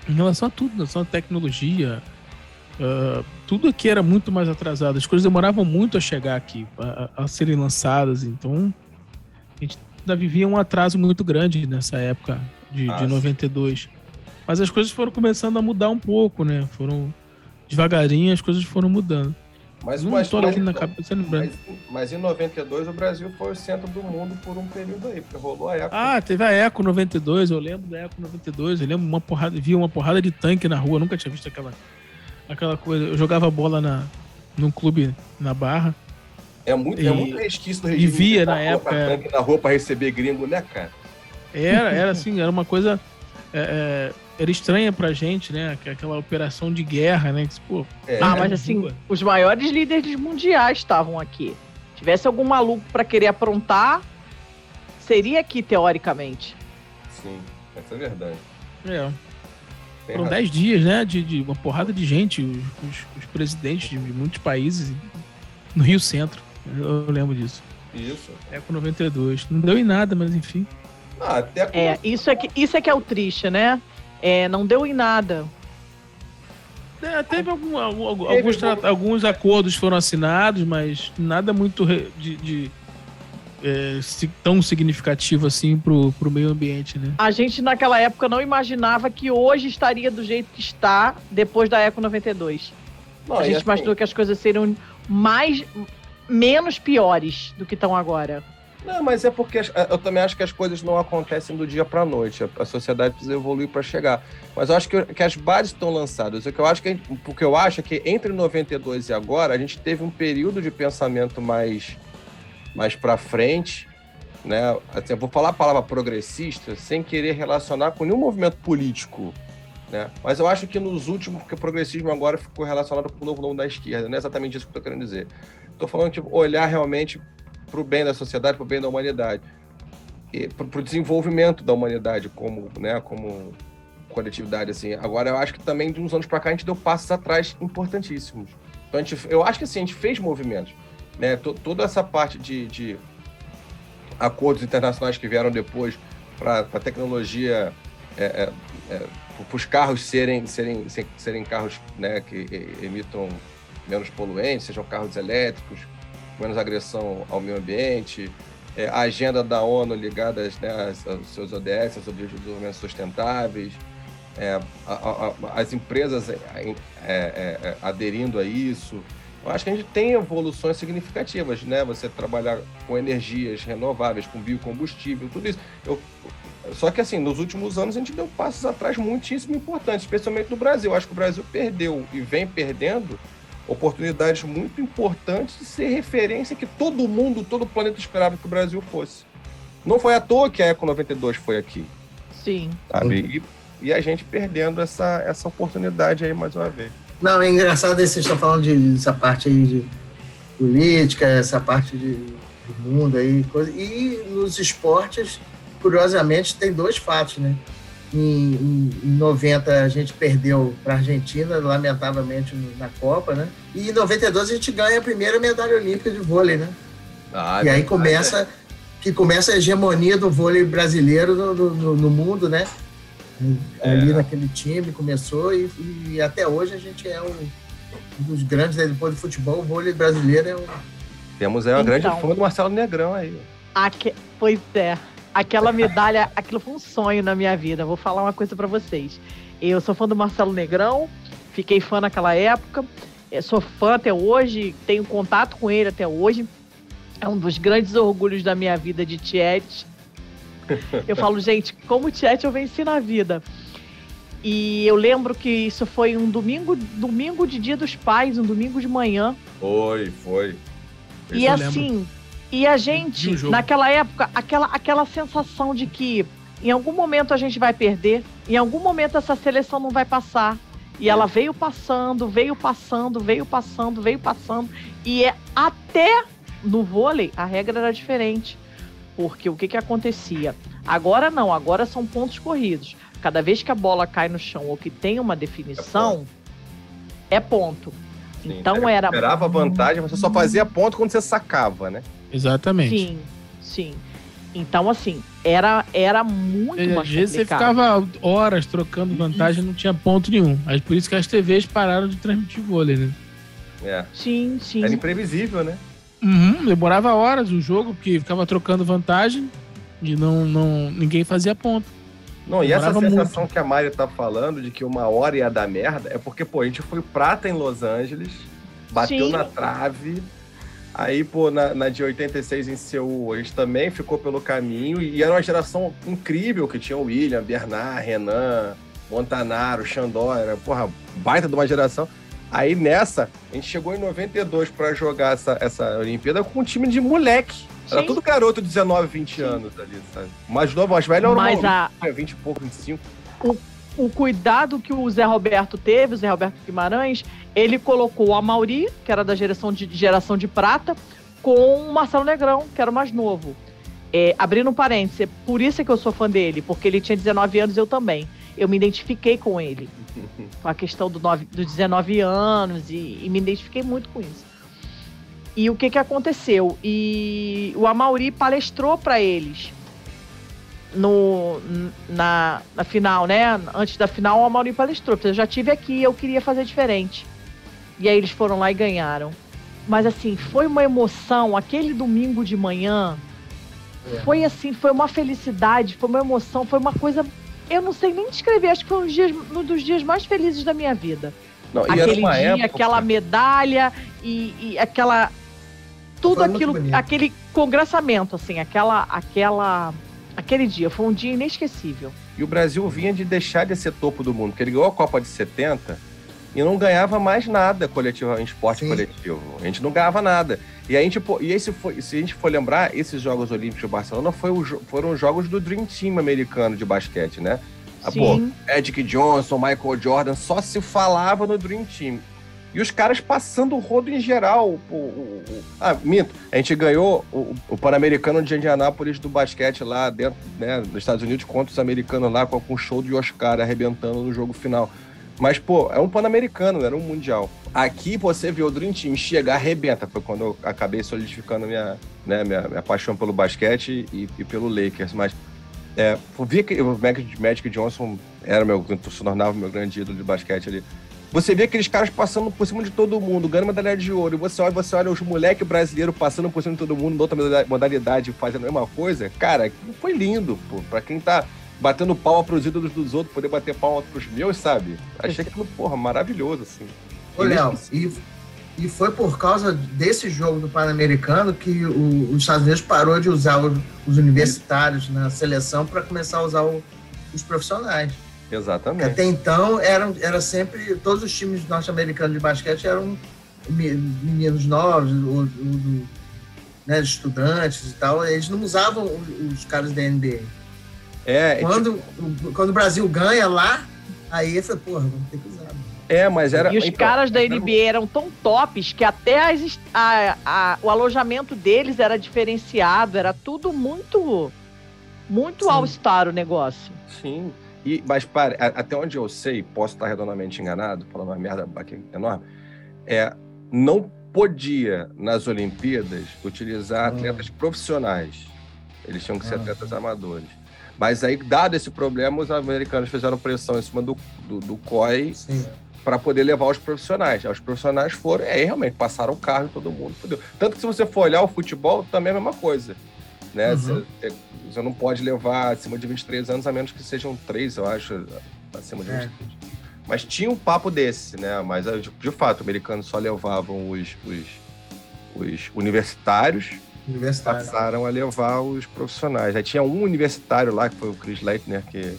em relação a tudo, em relação à tecnologia. Ah, tudo aqui era muito mais atrasado. As coisas demoravam muito a chegar aqui, a, a- serem lançadas. Então, a gente ainda vivia um atraso muito grande nessa época de, Ah, de sim. 92. Mas as coisas foram começando a mudar um pouco, né? Foram devagarinho, as coisas foram mudando. Mas, Não mas, mas, na cabeça mas, mas em 92 o Brasil foi o centro do mundo por um período aí, porque rolou a época. Ah, teve a Eco 92, eu lembro da Eco 92, eu lembro uma porrada, vi uma porrada de tanque na rua, nunca tinha visto aquela, aquela coisa. Eu jogava bola na, num clube na Barra. é, muito, e- é muito resquício do e regime. via militar, na época, é. tanque na rua para receber gringo, né, cara? Era, era assim, era uma coisa. é, é, era estranha pra gente, né? que- Aquela operação de guerra, né? Que, pô, É, Ah, é mas assim, rua. os maiores líderes mundiais estavam aqui. Tivesse algum maluco pra querer aprontar, seria aqui, teoricamente. Sim, essa é verdade. é, foram razão. 10 dias, né? De, de uma porrada de gente, os, os- os presidentes de muitos países no Rio Centro. Eu, eu lembro disso. Isso. Eco 92. Não deu em nada, mas enfim. Ah, até com- É, isso é que, isso é, que é o triste, né? É, não deu em nada. É, teve algum- algum- alguns, alguns acordos foram assinados, mas nada muito de, de, é, tão significativo assim pro, pro meio ambiente, né? A gente naquela época não imaginava que hoje estaria do jeito que está depois da Eco 92. Não, a gente assim, imaginou que as coisas seriam mais menos piores do que estão agora. Não, mas é porque eu também acho que as coisas não acontecem do dia para noite. A, a sociedade precisa evoluir para chegar. Mas eu acho que, que as bases estão lançadas. O que eu acho que a o que eu acho é que entre 92 e agora a gente teve um período de pensamento mais mais para frente, né? Assim, vou falar a palavra progressista sem querer relacionar com nenhum movimento político. Né? Mas eu acho que nos últimos, porque o progressismo agora ficou relacionado com o novo nome da esquerda, não é exatamente isso que eu estou querendo dizer. Estou falando de olhar realmente para o bem da sociedade, para o bem da humanidade, para o desenvolvimento da humanidade como, né, como coletividade assim. Agora eu acho que também de uns anos para cá a gente deu passos atrás importantíssimos. Então a gente, eu acho que assim a gente fez movimentos, né? To- toda essa parte de, de acordos internacionais que vieram depois para a tecnologia, é, é, é, para os carros serem serem se- serem carros né, que emitam menos poluentes, sejam carros elétricos, menos agressão ao meio ambiente, é, a agenda da ONU ligada né, aos seus ODS, aos Objetivos de Desenvolvimento Sustentáveis, é, a- a- as empresas é, é, é, aderindo a isso. Eu acho que a gente tem evoluções significativas, né? Você trabalhar com energias renováveis, com biocombustível, tudo isso. Eu, só que, assim, nos últimos anos a gente deu passos atrás muitíssimo importantes, especialmente no Brasil. Eu acho que o Brasil perdeu e vem perdendo oportunidades muito importantes de ser referência que todo mundo, todo o planeta esperava que o Brasil fosse. Não foi à toa que a Eco 92 foi aqui, Sim. sabe? E, e a gente perdendo essa, essa oportunidade aí mais uma vez. Não, é engraçado vocês estão falando de, dessa parte aí de política, essa parte de, do mundo aí, coisa. E nos esportes, curiosamente, tem dois fatos, né? Em, em, em 90 a gente perdeu para a Argentina, lamentavelmente, na Copa, né? E em 92 a gente ganha a primeira medalha olímpica de vôlei, né? Ah, e aí começa que começa a hegemonia do vôlei brasileiro no- no- no mundo, né? Ali naquele time começou e, e até hoje a gente é um, um dos grandes né, depois do futebol, o vôlei brasileiro é um Temos aí uma grande Então. fã do Marcelo Negrão aí. Aque... Pois é. Aquela medalha, aquilo foi um sonho na minha vida. Vou falar uma coisa pra vocês. Eu sou fã do Marcelo Negrão, fiquei fã naquela época, eh, sou fã até hoje, tenho contato com ele até hoje. É um dos grandes orgulhos da minha vida de Tiete. Eu falo, gente, como Tiete eu venci na vida. E eu lembro que isso foi um domingo, domingo de Dia dos Pais, um domingo de manhã. Foi, foi. E eu assim, e a gente, jogo. naquela época, aquela, aquela sensação de que em algum momento a gente vai perder, em algum momento essa seleção não vai passar. E ela veio passando, veio passando, veio passando, veio passando. E é até no vôlei a regra era diferente. Porque o que, que acontecia? Agora não, agora são pontos corridos. Cada vez que a bola cai no chão ou que tem uma definição, é ponto. Sim, Então você era Esperava vantagem, você só fazia ponto quando você sacava, né? Exatamente. Sim, sim. Então, assim, era, era muito E, mais Às vezes você ficava horas trocando vantagem e não tinha ponto nenhum. Aí por isso que as TVs pararam de transmitir vôlei, né? É. Sim, sim. Era imprevisível, né? Uhum, demorava horas o jogo, porque ficava trocando vantagem e não, não, ninguém fazia ponto. Não, e essa sensação que a Mari tá falando de que uma hora ia dar merda é porque, pô, a gente foi prata em Los Angeles, bateu Sim. na trave. Aí, pô, na, na de 86 em Seul, a gente também ficou pelo caminho. E era uma geração incrível que tinha o William, Bernard, Renan, Montanaro, Xandó. Era, porra, baita de uma geração. Aí nessa, a gente chegou em 92 pra jogar essa, essa Olimpíada com um time de moleque. Era Sim. tudo garoto de 19, 20 anos ali, sabe? Mais novo, mais velho era o Mas a, 20 e pouco, 25. o cuidado que o Zé Roberto teve, o Zé Roberto Guimarães, ele colocou a Mauri, que era da geração de, geração de prata, com o Marcelo Negrão, que era o mais novo. É, abrindo um parênteses, é por isso é que eu sou fã dele, porque ele tinha 19 anos, eu também. Eu me identifiquei com ele. Com a questão do nove- dos 19 anos, e, e me identifiquei muito com isso. E o que, que aconteceu? E o Amauri palestrou para eles no, na, na final, né? Antes da final, o Amauri palestrou. Eu já tive aqui, eu queria fazer diferente. E aí eles foram lá e ganharam. Mas assim, foi uma emoção. Aquele domingo de manhã É. foi assim, foi uma felicidade, foi uma emoção, foi uma coisa. Eu não sei nem descrever, acho que foi um, dias, um dos dias mais felizes da minha vida. Não, e era Aquele uma dia, época... aquela medalha e, e aquela. Tudo aquilo, aquele congressamento, assim, aquela, aquela. Aquele dia, foi um dia inesquecível. E o Brasil vinha de deixar de ser topo do mundo, porque ele ganhou a Copa de 70 e não ganhava mais nada coletivo, em esporte Sim. coletivo. A gente não ganhava nada. E a gente, pô, e esse foi, se a gente for lembrar, esses Jogos Olímpicos de Barcelona foi o foram os jogos do Dream Team americano de basquete, né? Ah, pô, Sim. Magic Johnson, Michael Jordan, só se falava no Dream Team. E os caras passando o rodo em geral. O, o- o- ah, minto. A gente ganhou o, o Pan-Americano de Indianápolis do basquete lá dentro, né, nos Estados Unidos contra os americanos lá com, com o show de Oscar arrebentando no jogo final. Mas, pô, é um Pan-Americano, era um Mundial. Aqui você vê o Dream Team chegar, arrebenta. Foi quando eu acabei solidificando minha, né, minha, minha paixão pelo basquete e, e pelo Lakers. Mas é, eu que o Magic, Johnson era meu, se tornava meu grande ídolo de basquete ali. Você vê aqueles caras passando por cima de todo mundo, ganhando medalha de ouro, e você olha, você olha os moleques brasileiros passando por cima de todo mundo, em outra moda- modalidade, fazendo a mesma coisa. Cara, foi lindo, pô. Pra quem tá batendo palma pros ídolos dos outros, poder bater palma pros meus, sabe? Achei aquilo, porra, maravilhoso, assim. Ô, Léo, e, e foi por causa desse jogo do Pan-Americano que o- os Estados Unidos parou de usar os, os universitários na seleção para começar a usar o- os profissionais. Porque Exatamente. até então eram era sempre todos os times norte-americanos de basquete eram me- meninos novos, o, o- do- né, estudantes e tal. Eles não usavam os, os caras da NBA. É, é, Quando, o- quando o Brasil ganha lá, aí foi, porra, vamos ter que usar. é, mas era. E os então, caras da era- NBA eram tão tops que até as a- a- o alojamento deles era diferenciado, era tudo muito, muito all-star o negócio. Sim. E, mas pare, a- até onde eu sei, posso estar redondamente enganado, falando uma merda aqui enorme, é, não podia nas Olimpíadas utilizar Ah. atletas profissionais. Eles tinham que ser Ah. atletas amadores. Mas aí, dado esse problema, os americanos fizeram pressão em cima do, do, do COI para poder levar os profissionais. Aí os profissionais foram, aí realmente passaram o carro em todo mundo. Fudeu. Tanto que se você for olhar o futebol, também é a mesma coisa. Né? Uhum. Você, você não pode levar acima de 23 anos, a menos que sejam três, eu acho, acima de É. 23. Mas tinha um papo desse, né? Mas de, de fato, os americanos só levavam os, os, os universitários, Universitário. passaram a levar os profissionais. Aí tinha um universitário lá, que foi o Chris Leitner, que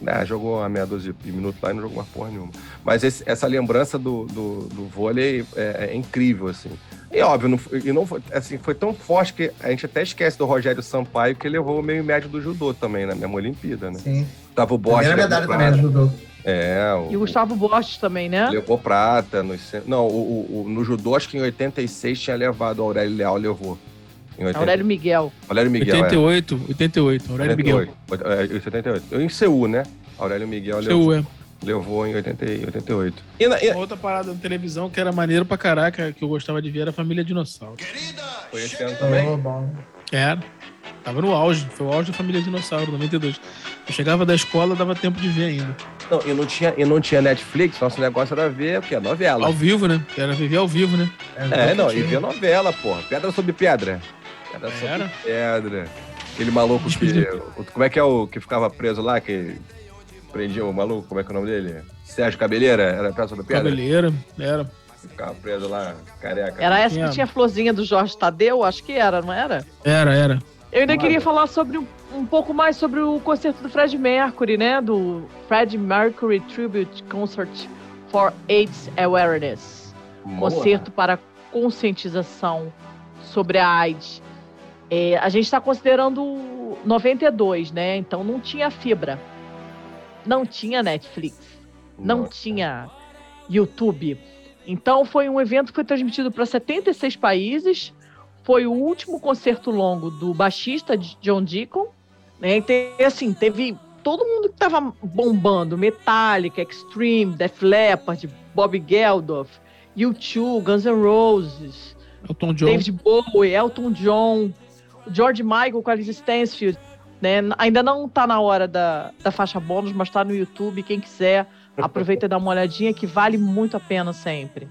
né, jogou uma meia dúzia de minutos lá e não jogou uma porra nenhuma. Mas esse- essa lembrança do, do, do vôlei é, é incrível, assim. E óbvio, não, foi- e não foi, assim, foi tão forte que a gente até esquece do Rogério Sampaio, que levou o meio médio do judô também, na mesma Olimpíada, né? Sim. Tava o Bosch, Primeira medalha também prata. ajudou. É, o, E o Gustavo Bosch também, né? levou prata. No, não, o- o- no judô, acho que em 86 tinha levado, o Aurélio Leal levou. Em 80, Aurélio Miguel. Aurélio Miguel, é. 88, 88. Aurélio Miguel. 88, é, 78. Eu em Seul, né? Aurélio Miguel levou, é. levou em 80, e 88. E, na- e- outra parada na televisão que era maneiro pra caraca, que eu gostava de ver, era a Família Dinossauro. foi esse ano também? Bom. Era. Tava no auge, foi o auge da Família Dinossauro, 92. Eu chegava da escola, dava tempo de ver ainda. Não, e não tinha, e não tinha Netflix, nosso negócio era ver o quê? Novela. Ao vivo, né? Era viver ao vivo, né? É, não, e ver novela, porra. Pedra sobre pedra. Pedra sobre Era? pedra. Aquele maluco que. Como é que é o que ficava preso lá, que prendia o maluco? Como é que é o nome dele? Sérgio Cabeleira? Era Pedra sobre pedra? Cabeleira, era. Ficava preso lá, careca. Era essa que tinha a florzinha do Jorge Tadeu? Acho que era, não era? Era, era. Eu ainda queria falar sobre um, um pouco mais sobre o concerto do Fred Mercury, né? Do Fred Mercury Tribute Concert for AIDS Awareness. Lá. Concerto para conscientização sobre a AIDS. É, a gente está considerando 92, né? Então não tinha fibra. Não tinha Netflix. Não Nossa. tinha YouTube. Então foi um evento que foi transmitido para 76 países. Foi o último concerto longo do baixista John Deacon. Né? E te- assim, teve todo mundo que estava bombando: Metallica, Extreme, Def Leppard, Bob Geldof, U2, Guns N' Roses, Elton John. David Bowie, Elton John, George Michael com a Alice Stansfield. Né? Ainda não tá na hora da, da faixa bônus, mas tá no YouTube. Quem quiser, aproveita e dá uma olhadinha que vale muito a pena sempre.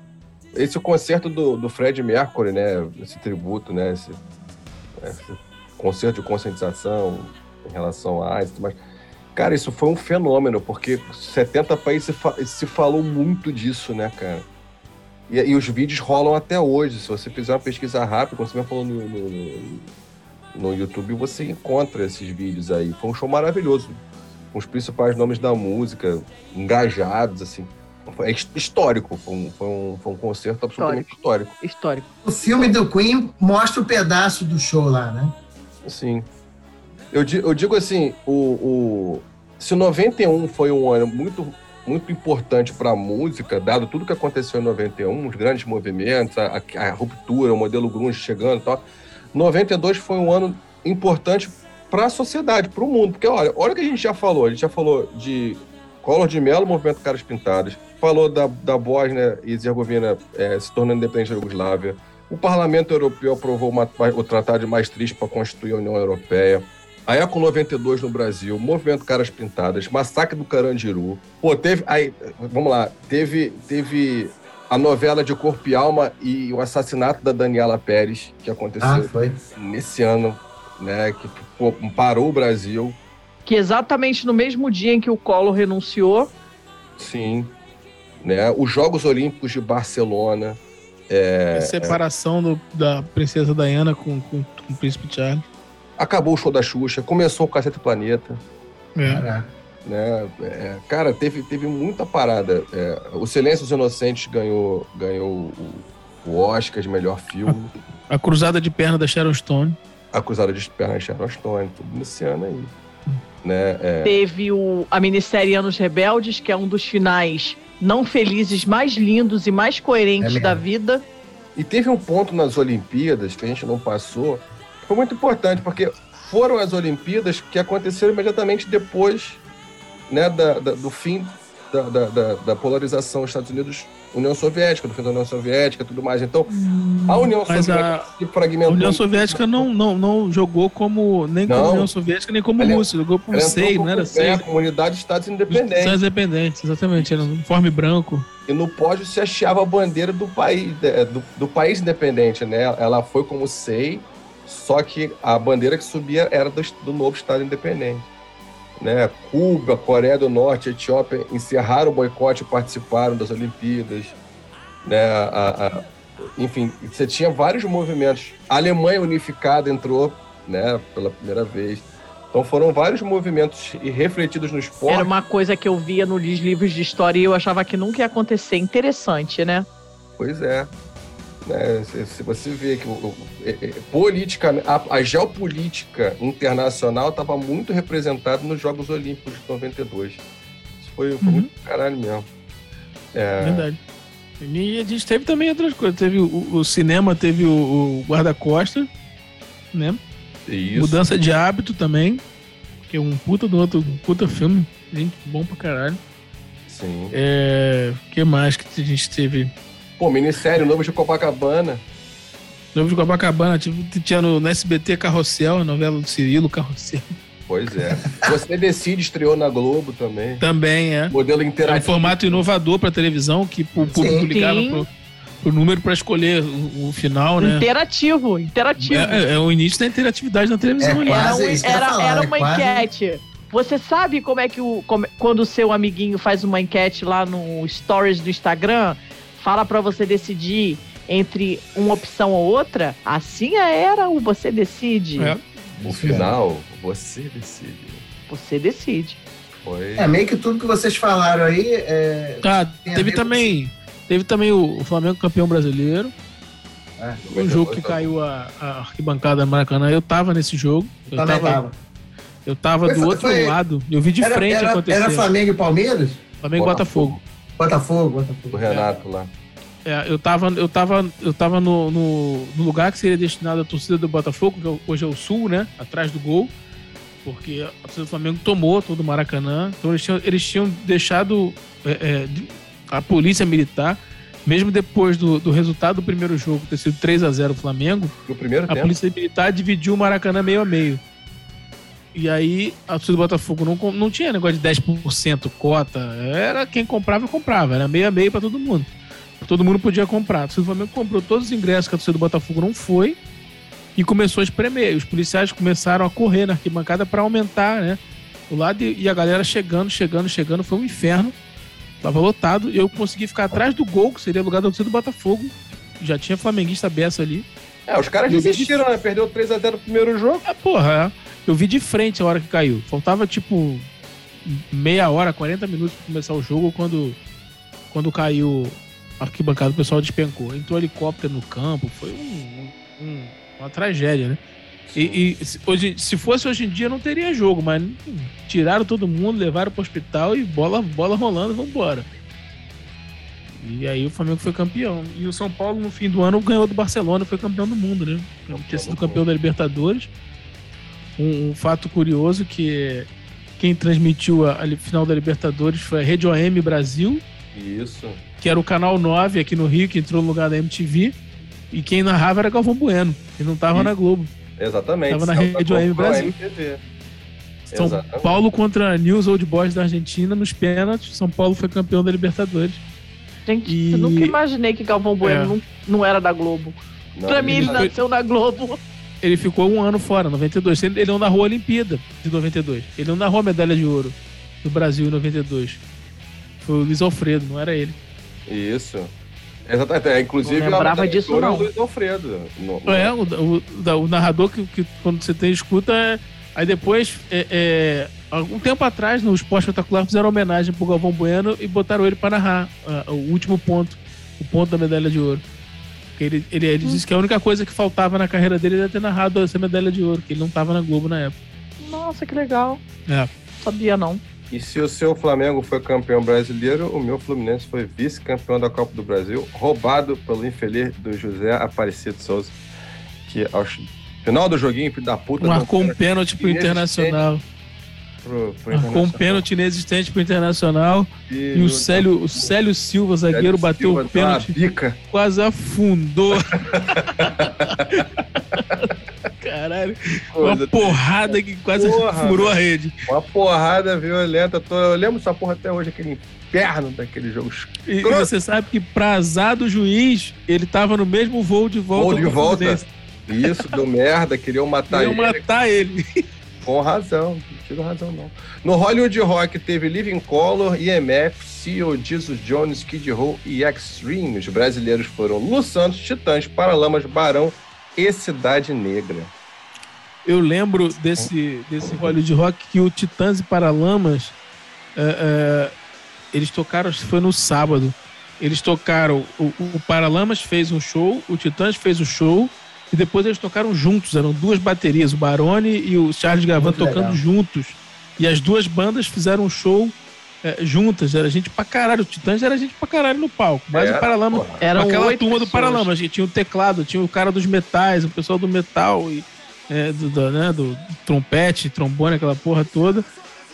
Esse concerto do, do Fred Mercury, né? Esse tributo, né? Esse, esse concerto de conscientização em relação a AIDS, mas cara, isso foi um fenômeno porque 70 países se falou muito disso, né, cara? E, e os vídeos rolam até hoje. Se você fizer uma pesquisa rápida, como você mesmo falou no, no, no- YouTube, você encontra esses vídeos aí. Foi um show maravilhoso, com os principais nomes da música, engajados, assim. Foi his- histórico, foi um, foi um, foi um concerto absolutamente histórico. Histórico. O filme do Queen mostra o pedaço do show lá, né? Sim. Eu, eu digo assim, o, o, se 91 foi um ano muito, muito importante para a música, dado tudo que aconteceu em 91, os grandes movimentos, a, a- a ruptura, o modelo grunge chegando e tal, 92 foi um ano importante para a sociedade, para o mundo. Porque, olha, olha o que a gente já falou. A gente já falou de Collor de Mello, Movimento Caras Pintadas, falou da, da Bósnia e Herzegovina eh, se tornando independente da Iugoslávia, o Parlamento Europeu aprovou uma- o Tratado de Maastricht para constituir a União Europeia. A Eco 92 no Brasil, Movimento Caras Pintadas, Massacre do Carandiru. Pô, teve. Aí, vamos lá, teve, teve a novela de Corpo e Alma e o assassinato da Daniela Pérez, que aconteceu Ah, foi. nesse ano, né? Que parou o Brasil. que exatamente no mesmo dia em que o Collor renunciou, Sim. Né? Os Jogos Olímpicos de Barcelona. É, A separação do- da princesa Diana com, com, com o príncipe Charles. acabou o show da Xuxa, começou o Cacete Planeta. É. Caraca. Né? É, cara, teve, teve muita parada. É, o Silêncio dos Inocentes ganhou, ganhou o, o Oscar de melhor filme. A cruzada de perna da Sharon Stone. A Cruzada de Pernas de Sharon Stone, tudo nesse ano aí. Né? É, teve o, a minissérie Anos Rebeldes, que é um dos finais não felizes mais lindos e mais coerentes É da vida. E teve um ponto nas Olimpíadas que a gente não passou, que foi muito importante, porque foram as Olimpíadas que aconteceram imediatamente depois né, da- da- do fim da, da- da- polarização Estados Unidos-União Soviética, do fim da União Soviética e tudo mais. Então, a União Mas Soviética a- se A fragmentou. União Soviética não, não, não jogou como. nem como Não. União Soviética, nem como Ela- Rússia. Jogou como Ela SEI, não era como- SEI. É, a Comunidade de Estados Independentes. São independentes, exatamente. Era um uniforme branco. E no pódio se achava a bandeira do país, é, do, do país independente, né? Ela foi como SEI, só que a bandeira que subia era do, do novo Estado independente. Né? Cuba, Coreia do Norte, Etiópia encerraram o boicote e participaram das Olimpíadas. Né? A- a- enfim, você tinha vários movimentos. A Alemanha unificada entrou né, pela primeira vez. Então foram vários movimentos e refletidos no esporte. Era uma coisa que eu via nos livros de história e eu achava que nunca ia acontecer. Interessante, né? Pois é. Né, se, você vê que é- é, politicamente, a, a geopolítica internacional estava muito representada nos Jogos Olímpicos de 92. Isso foi, foi Uhum. muito caralho mesmo. É, Verdade. E a gente teve também outras coisas. Teve o, o cinema, teve o, o guarda-costa, né? isso. Mudança de hábito também. Que é um puta do outro, um puta filme. Gente, bom pra caralho. Sim. É. O que mais que a gente teve? Pô, minissérie Novo de Copacabana. Novo de Copacabana, tive- tinha no, no SBT Carrossel, a novela do Cirilo, Carrossel. Pois é. Você Decide estreou na Globo também. Também é. Modelo É um interativo. formato inovador pra televisão, que o público ligava pro, pro número pra escolher o, o final, né? Interativo, interativo. É, é o início da interatividade na televisão É quase- Era, um- isso era- falar, era é uma quase- enquete. Você sabe como é que o. como- quando o seu amiguinho faz uma enquete lá no Stories do Instagram, fala pra você decidir entre uma opção ou outra? Assim era o Você Decide. É. O final, você decide. Você decide. Foi. É, meio que tudo que vocês falaram aí é. Ah, teve também, teve também o, Flamengo campeão brasileiro. é, Um jogo que caiu a, a arquibancada do Maracanã. Eu tava nesse jogo. Eu também tava, tava. eu tava Foi- do outro foi- lado. Eu vi de Era, frente era, acontecer. era Flamengo e Palmeiras? Flamengo e Botafogo. Botafogo, Do Botafogo. Renato lá. É, eu tava, eu tava, eu tava no, no, no lugar que seria destinado à torcida do Botafogo, que é o- hoje é o Sul, né? Atrás do gol. Porque a torcida do Flamengo tomou todo o Maracanã. Então eles tinham, eles tinham deixado é, é, a polícia militar, mesmo depois do, do resultado do primeiro jogo ter sido 3 a 0 o Flamengo, No primeiro a tempo. polícia militar dividiu o Maracanã meio a meio. E aí a torcida do Botafogo não, não tinha negócio de 10% cota. Era quem comprava, comprava. Era meio a meio pra todo mundo. Todo mundo podia comprar. A torcida do Flamengo comprou todos os ingressos que a torcida do Botafogo não foi e começou a espremer. Os policiais começaram a correr na arquibancada pra aumentar, né? O lado e a galera chegando, chegando, chegando. Foi um inferno. Tava lotado. Eu consegui ficar atrás do gol, que seria o lugar da torcida do Botafogo. Já tinha flamenguista beça ali. É, os caras desistiram, né? Perdeu 3x0 no primeiro jogo. É, porra, é. Eu vi de frente a hora que caiu. Faltava tipo meia hora, 40 minutos pra começar o jogo quando, quando caiu a arquibancada, o pessoal despencou. Entrou helicóptero no campo, foi um- um- uma tragédia, né? E, e se, hoje, se fosse hoje em dia não teria jogo, mas tiraram todo mundo, levaram pro hospital e bola, bola rolando, vambora. E aí o Flamengo foi campeão. E o São Paulo, no fim do ano, ganhou do Barcelona foi campeão do mundo, né? Tinha sido campeão da Libertadores. Um, um fato curioso que quem transmitiu a, a final da Libertadores foi a Rede OM Brasil, Isso. que era o canal 9 aqui no Rio, que entrou no lugar da MTV. E quem narrava era Galvão Bueno, que não tava E- na Globo. Exatamente. Tava na da Rede OM Brasil. MTV. São Exatamente. Paulo contra News Old Boys da Argentina nos pênaltis. São Paulo foi campeão da Libertadores. Gente, E- eu nunca imaginei que Galvão Bueno É. não, não era da Globo. Não, pra mim, ele ele- foi- nasceu na Globo. Ele ficou um ano fora, 92. Ele não narrou a Olimpíada de 92. Ele não narrou a medalha de ouro do Brasil em 92. Foi o Luiz Alfredo, não era ele. Isso. Exatamente. É, inclusive, Não lembrava a disso, ouro é não. o Luiz Alfredo. No- no- É, o, o- o narrador que, que quando você tem escuta. é- aí depois, é, é, algum tempo atrás, no Esporte Espetacular, fizeram homenagem pro Galvão Bueno e botaram ele para narrar ah, o último ponto, o ponto da medalha de ouro. Ele, ele, ele disse que a única coisa que faltava na carreira dele era ter narrado essa medalha de ouro, que ele não tava na Globo na época. Nossa, que legal. É. Sabia não. E se o seu Flamengo foi campeão brasileiro, o meu Fluminense foi vice-campeão da Copa do Brasil, roubado pelo infeliz do José Aparecido Souza, que ao final do joguinho, filho da puta, Marcou um pênalti pro Internacional. Pro, pro Marcou um pênalti inexistente pro Internacional. E o Célio, o Célio Silva, zagueiro, bateu o deu uma pênalti. bica. quase afundou. Caralho, uma Coisa. porrada que quase Porra, furou a rede. Uma porrada violenta. Tô- Eu lembro dessa porra até hoje, aquele inferno daquele jogo. E, e você sabe que, pra azar do juiz, ele tava no mesmo voo de volta. Gol de volta. Isso, deu merda, queriam matar Queriam ele. matar ele. Com razão, não tive razão não. No Hollywood Rock teve Living Color, IMF, CEO, Jesus Jones, Kid Roll e Extreme. Os brasileiros foram Lu Santos, Titãs, Paralamas, Barão e Cidade Negra. Eu lembro desse, desse Hollywood Rock que o Titãs e Paralamas é, é, eles tocaram, foi no sábado. Eles tocaram, o, o Paralamas fez um show, o Titãs fez o show, e depois eles tocaram juntos. Eram duas baterias, o Barone e o Charles Gavan tocando legal. juntos. E as duas bandas fizeram um show é, juntas. Era gente pra caralho. O Titãs era gente pra caralho no palco. Mas Era, o Paralamas. porra. Eram aquela turma do. Paralamas, que tinha o teclado, tinha o cara dos metais, o pessoal do metal, e, é, do, do, né, do trompete, trombone, aquela porra toda.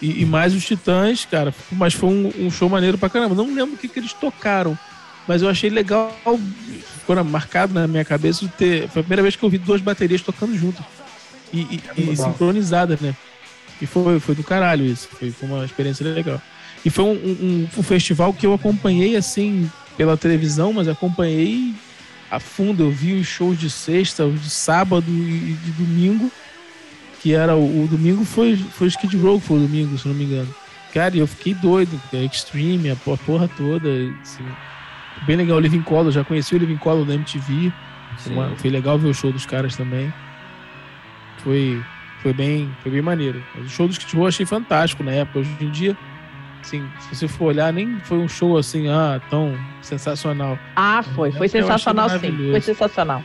E, e mais os Titãs, cara. Mas foi um, um show maneiro pra caramba. Não lembro o que, que eles tocaram. Mas eu achei legal, ficou marcado na minha cabeça de ter. Foi a primeira vez que eu vi duas baterias tocando juntas. E, e- e sincronizadas, né? E foi, foi do caralho isso. Foi, foi uma experiência legal. E foi um, um- um festival que eu acompanhei assim pela televisão, mas acompanhei a fundo. Eu vi os shows de sexta, os de sábado e de domingo. Que era o, o domingo foi, foi Skid Row, foi o domingo, se não me engano. Cara, e eu fiquei doido, a Extreme, a por- porra toda. Assim, bem legal. O Living Color, já conheci o Living Color da MTV. Foi, uma- foi legal ver o show dos caras também. Foi, foi, bem, foi bem maneiro. Mas o show do Skid Row eu achei fantástico na época. Hoje em dia, assim, se você for olhar, nem foi um show assim, ah, tão sensacional. Ah, foi. Foi sensacional, sim. Foi sensacional.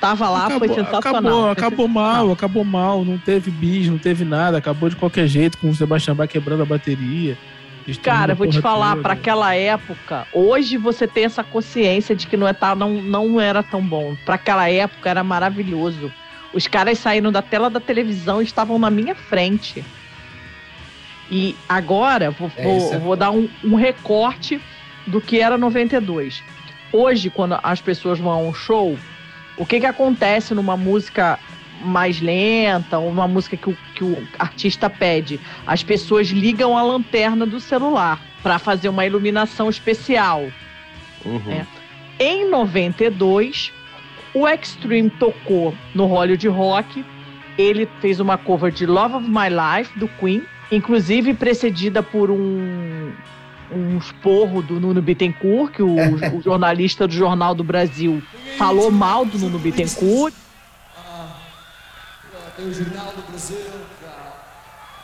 Tava lá, foi sensacional. Acabou, Foi acabou mal, acabou mal. Não teve bis, não teve nada. Acabou de qualquer jeito, com o Sebastião Bach quebrando a bateria. Cara, vou te falar, pra aquela época, hoje você tem essa consciência de que não, é tá, não, não era tão bom. Pra aquela época era maravilhoso. Os caras saíram da tela da televisão e estavam na minha frente. E agora, vou, É, vou- é vou dar um, um recorte do que era 92. Hoje, quando as pessoas vão a um show, o que, que acontece numa música mais lenta, ou uma música que o, que o artista pede? As pessoas ligam a lanterna do celular para fazer uma iluminação especial. Uhum. É. Em 92, o Extreme tocou no Hollywood Rock. Ele fez uma cover de Love of My Life, do Queen, inclusive precedida por um, um esporro do Nuno Bittencourt, que o, o jornalista do Jornal do Brasil falou mal do Nuno Bittencourt. Tem o Jornal do Brasil.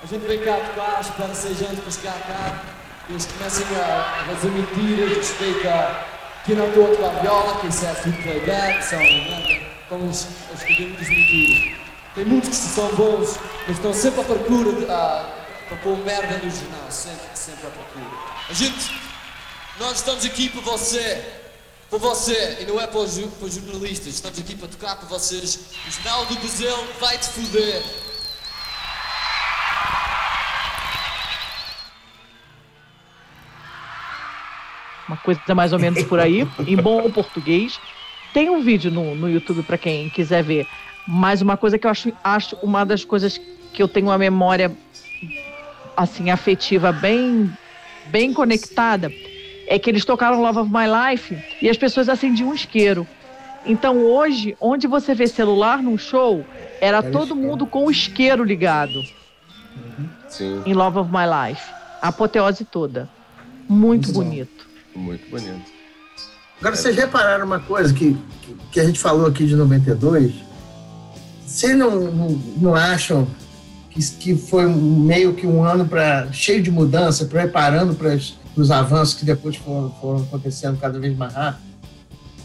A gente vem cá tocar, espera ser gente para chegar cá. Eles começam a fazer mentiras, respeito a que não estou a tocar viola, que isso é tudo playback, são né, como eles queriam muitas mentiras. Tem muitos que são bons, mas estão sempre à procura de, ah, para pôr merda no jornal, sempre, sempre à procura. A gente, nós estamos aqui para você, para você, e não é para os, para os jornalistas, estamos aqui para tocar para vocês. O Jornal do Brasil vai te foder. uma coisa mais ou menos por aí, em bom português. Tem um vídeo no, no YouTube para quem quiser ver. Mas uma coisa que eu acho, acho uma das coisas que eu tenho uma memória assim afetiva bem bem conectada é que eles tocaram Love of My Life e as pessoas acendiam um isqueiro. Então hoje, onde você vê celular num show, Era, Era todo isqueiro. mundo com o isqueiro ligado Sim, em Love of My Life. A apoteose toda. Muito Muito bom. bonito. muito bonito. Agora, vocês repararam uma coisa que, que, que a gente falou aqui de 92? Vocês não, não, não acham que, que foi meio que um ano pra, cheio de mudança, preparando para os avanços que depois foram, foram acontecendo cada vez mais rápido?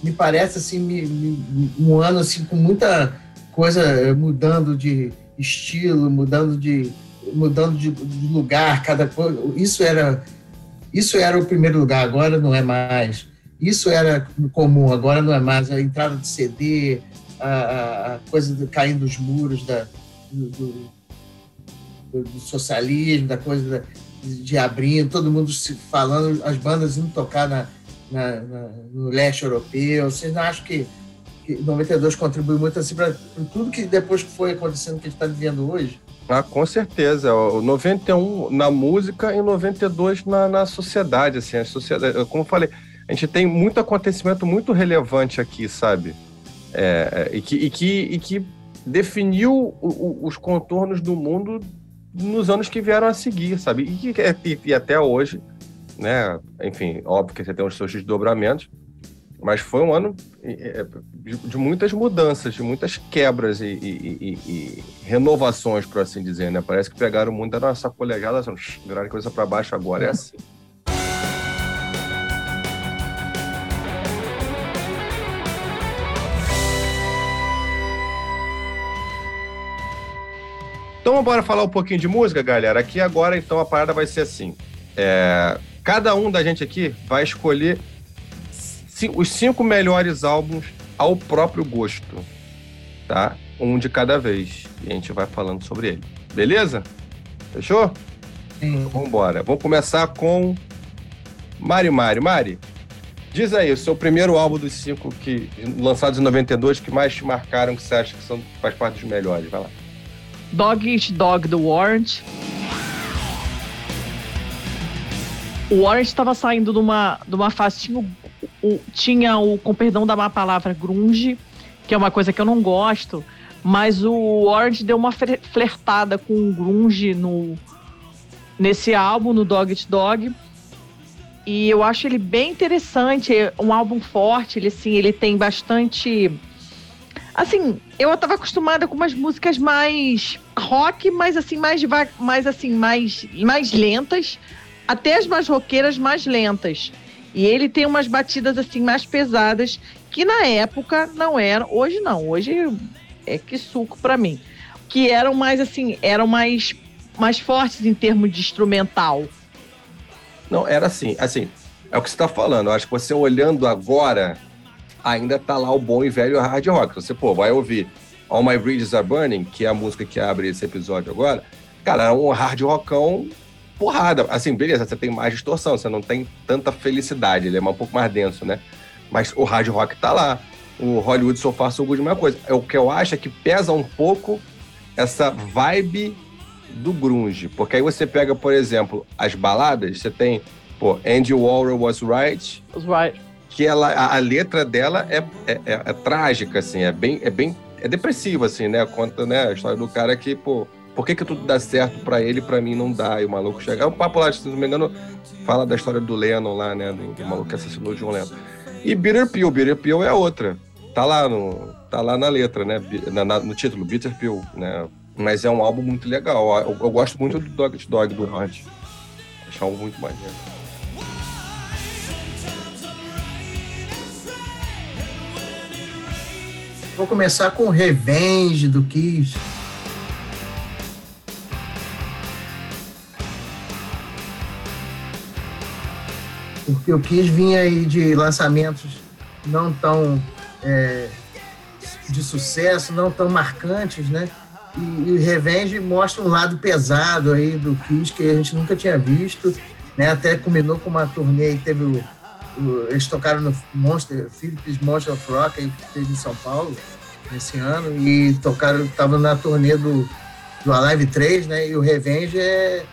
Me parece assim, me- me- um ano assim, com muita coisa eh, mudando de estilo, mudando de, mudando de, de lugar, cada coisa. Isso era, isso era o primeiro lugar, agora não é mais. Isso era comum, agora não é mais. A entrada de CD, a, a- coisa de caindo dos muros da, do- do- do socialismo, da coisa da- de abrindo, todo mundo se falando, as bandas indo tocar na, na- na- no leste europeu. Vocês não acham que, que 92 contribui muito assim para tudo que depois que foi acontecendo que a gente está vivendo hoje? Ah, com certeza. O 91 na música e 92 na, na sociedade, assim, a sociedade, como eu falei, a gente tem muito acontecimento muito relevante aqui, sabe? É, é, e, que, e, que, e que definiu o- o- os contornos do mundo nos anos que vieram a seguir, sabe? E, e- e até hoje, né? Enfim, óbvio que você tem os seus desdobramentos, mas foi um ano é, de, de muitas mudanças, de muitas quebras e, e- renovações, por assim dizer, né? Parece que pegaram o mundo, deram uma sacolejada, assim, viraram a coisa para baixo agora, é assim. Então, bora falar um pouquinho de música, galera. Aqui agora, então, a parada vai ser assim. É, cada um da gente aqui vai escolher os cinco melhores álbuns ao próprio gosto, tá? Um de cada vez. E a gente vai falando sobre ele. Beleza? Fechou? Sim. Vamos embora. Vamos começar com Mari Mari. Mari, diz aí o seu primeiro álbum dos cinco que lançados em 92 que mais te marcaram, que você acha que são, faz parte dos melhores. Vai lá. Dog Eat Dog do Warrant. O Warrant estava saindo de uma, de uma fase. Tinha o, tinha o, com perdão da má palavra, grunge, que é uma coisa que eu não gosto, mas o Warrant deu uma flertada com o grunge no, nesse álbum, no Dog Eat Dog. E eu acho ele bem interessante, é um álbum forte, ele assim, ele tem bastante Assim, eu tava acostumada com umas músicas mais rock, mas assim, mais mais assim, mais, mais lentas, até as mais roqueiras mais lentas. E ele tem umas batidas assim mais pesadas que na época não eram, hoje não, hoje é que suco pra mim. Que eram mais assim, eram mais mais fortes em termos de instrumental. Não, era assim, assim, é o que você tá falando. Eu acho que você olhando agora, ainda tá lá o bom e velho hard rock. Você, pô, vai ouvir All My Bridges Are Burning, que é a música que abre esse episódio agora. Cara, é um hard rockão porrada. Assim, beleza, você tem mais distorção, você não tem tanta felicidade, ele é um pouco mais denso, né? Mas o hard rock tá lá. O Hollywood Far So Good, a mesma coisa. É o que eu acho é que pesa um pouco essa vibe do grunge. Porque aí você pega, por exemplo, as baladas, você tem, pô, Andy Warhol Was Right, Os right. Que ela, a, a letra dela é, é, é- é trágica, assim, é bem, é bem, é depressiva, assim, né? Conta, né, a história do cara que, pô, por que que tudo dá certo pra ele e pra mim não dá? E o maluco chega... É papo lá, se não me engano, fala da história do Lennon lá, né, do, maluco que assassinou o John Lennon. E Bitter Pill, Bitter Pill é outra. Tá lá, no, tá lá na letra, né, na- na- no título, Bitter Pill, né? Mas é um álbum muito legal. Eu, eu gosto muito do Dog Dog, do Hunt. Acho um álbum muito maneiro. Vou começar com Revenge do Kiss. Porque o Kiss vinha aí de lançamentos não tão é, de sucesso, não tão marcantes, né? E, e Revenge mostra um lado pesado aí do Kiss que a gente nunca tinha visto, né? Até combinou com uma turnê e teve o, o- eles tocaram no Monster, Philips Monster of Rock aí que teve em São Paulo nesse ano e tocaram, estavam na turnê do, do Alive 3, né? E o Revenge é,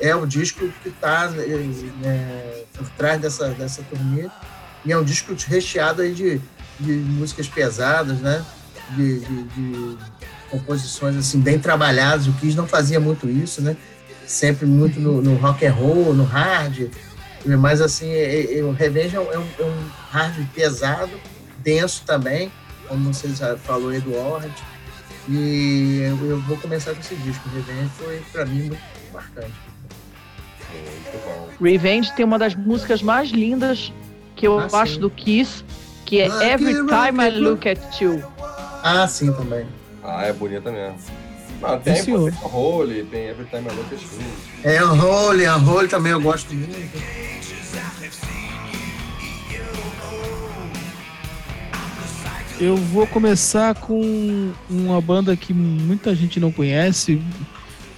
é o disco que está por trás dessa, dessa turnê. E é um disco recheado aí de, de músicas pesadas, né? De, de- de composições assim bem trabalhadas. O Kiss não fazia muito isso, né? Sempre muito no, no rock and roll, no hard. Mas assim, é, é, o Revenge é um, é um hard pesado, denso também, como você já falou aí do Ward. E eu, eu, vou começar com esse disco. O Revenge foi para mim muito marcante. Revenge tem uma das músicas mais lindas que eu ah, acho sim. do Kiss, que é Every Time I Look at You. Ah, sim, também. Ah, é bonita mesmo. Não, tem a Holy, tem Every Time I Look at You. É, a Holy, a Holy também eu gosto muito. Eu vou começar com uma banda que muita gente não conhece,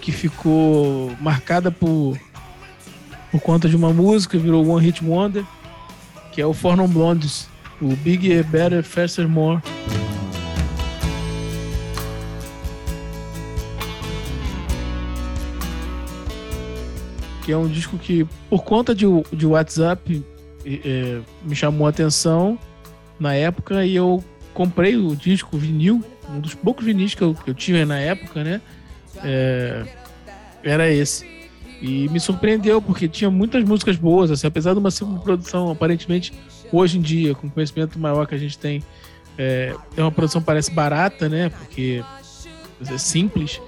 que ficou marcada por, por conta de uma música, virou One Hit Wonder, que é o For Non Blondes, o Bigger, Better, Faster, More. Que é um disco que, por conta de, de WhatsApp, é, me chamou a atenção na época e eu comprei o disco vinil, um dos poucos vinis que eu, que eu tinha na época, né? É, era esse. E me surpreendeu, porque tinha muitas músicas boas, assim, apesar de uma produção aparentemente, hoje em dia, com conhecimento maior que a gente tem, é, é uma produção parece barata, né? Porque é simples,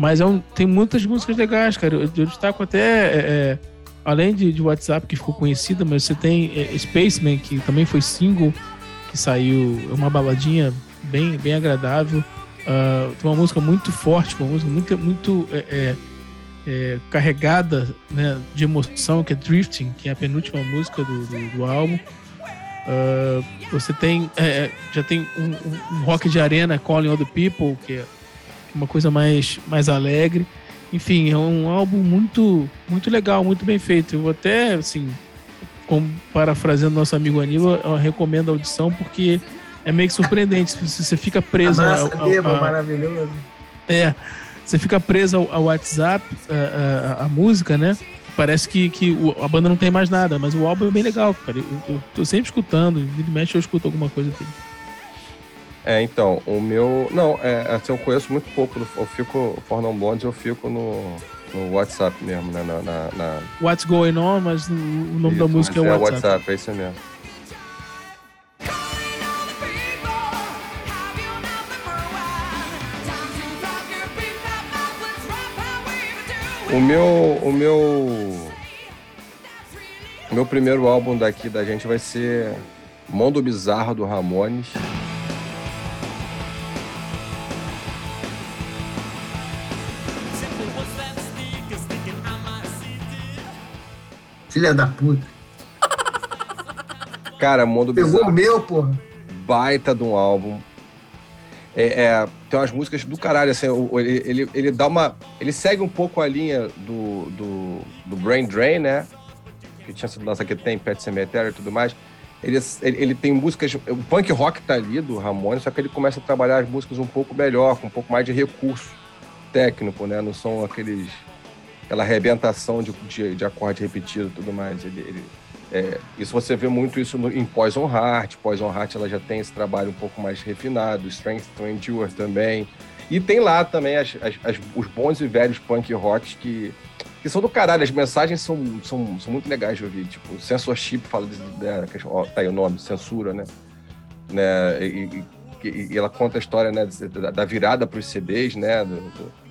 mas é um, tem muitas músicas legais, cara. Eu, eu destaco até, é, é além de, de, WhatsApp, que ficou conhecida, mas você tem é, Spaceman, que também foi single, que saiu, é uma baladinha bem, bem agradável. Uh, tem uma música muito forte, uma música muito, muito é, é, é, carregada né, de emoção, que é Drifting, que é a penúltima música do, do, do álbum. Uh, você tem é, já tem um, um, rock de arena, Calling All the People, que uma coisa mais, mais alegre. Enfim, é um álbum muito muito legal, muito bem feito. Eu vou até assim como parafraseando nosso amigo Aníbal, eu recomendo a audição porque é meio que surpreendente. Você fica preso Abraça, ao, ao, ao, maravilhoso. É, você fica preso ao, ao WhatsApp, a, a, a, música, né? Parece que, que a banda não tem mais nada, mas o álbum é bem legal, cara. Eu, eu tô sempre escutando, mexe eu escuto alguma coisa dele. É, então, o meu. Não, é, assim, eu conheço muito pouco. Eu fico. For Non Blondes, eu fico no no WhatsApp mesmo, né? Na, na, na... What's Going On, mas o nome isso, da música é, é WhatsApp. É WhatsApp, é isso mesmo. O meu, o meu, o meu primeiro álbum daqui da gente vai ser Mundo Bizarro do Ramones. Filha da puta. Cara, Mundo Pegou Bizarro. o meu, porra. Baita de um álbum. É, é, tem umas músicas do caralho, assim, ele, ele, ele dá uma. Ele segue um pouco a linha do, do, do Brain Drain, né? Que tinha sido lançado aqui, tem Pet Cemetery e tudo mais. Ele, ele, ele, tem músicas. O punk rock tá ali do Ramones, só que ele começa a trabalhar as músicas um pouco melhor, com um pouco mais de recurso técnico, né? Não são aqueles aquela arrebentação de, de, de acorde repetido e tudo mais. Ele, ele é, isso você vê muito isso no, em Poison Heart. Poison Heart ela já tem esse trabalho um pouco mais refinado, Strength to Endure também. E tem lá também as, as, as, os bons e velhos punk rocks que, que são do caralho. As mensagens são, são, são muito legais de ouvir. Tipo, Censorship fala de, de, ó, tá aí o nome, censura, né? né? E, e, e ela conta a história né, da, da virada para os CDs, né? Do, do,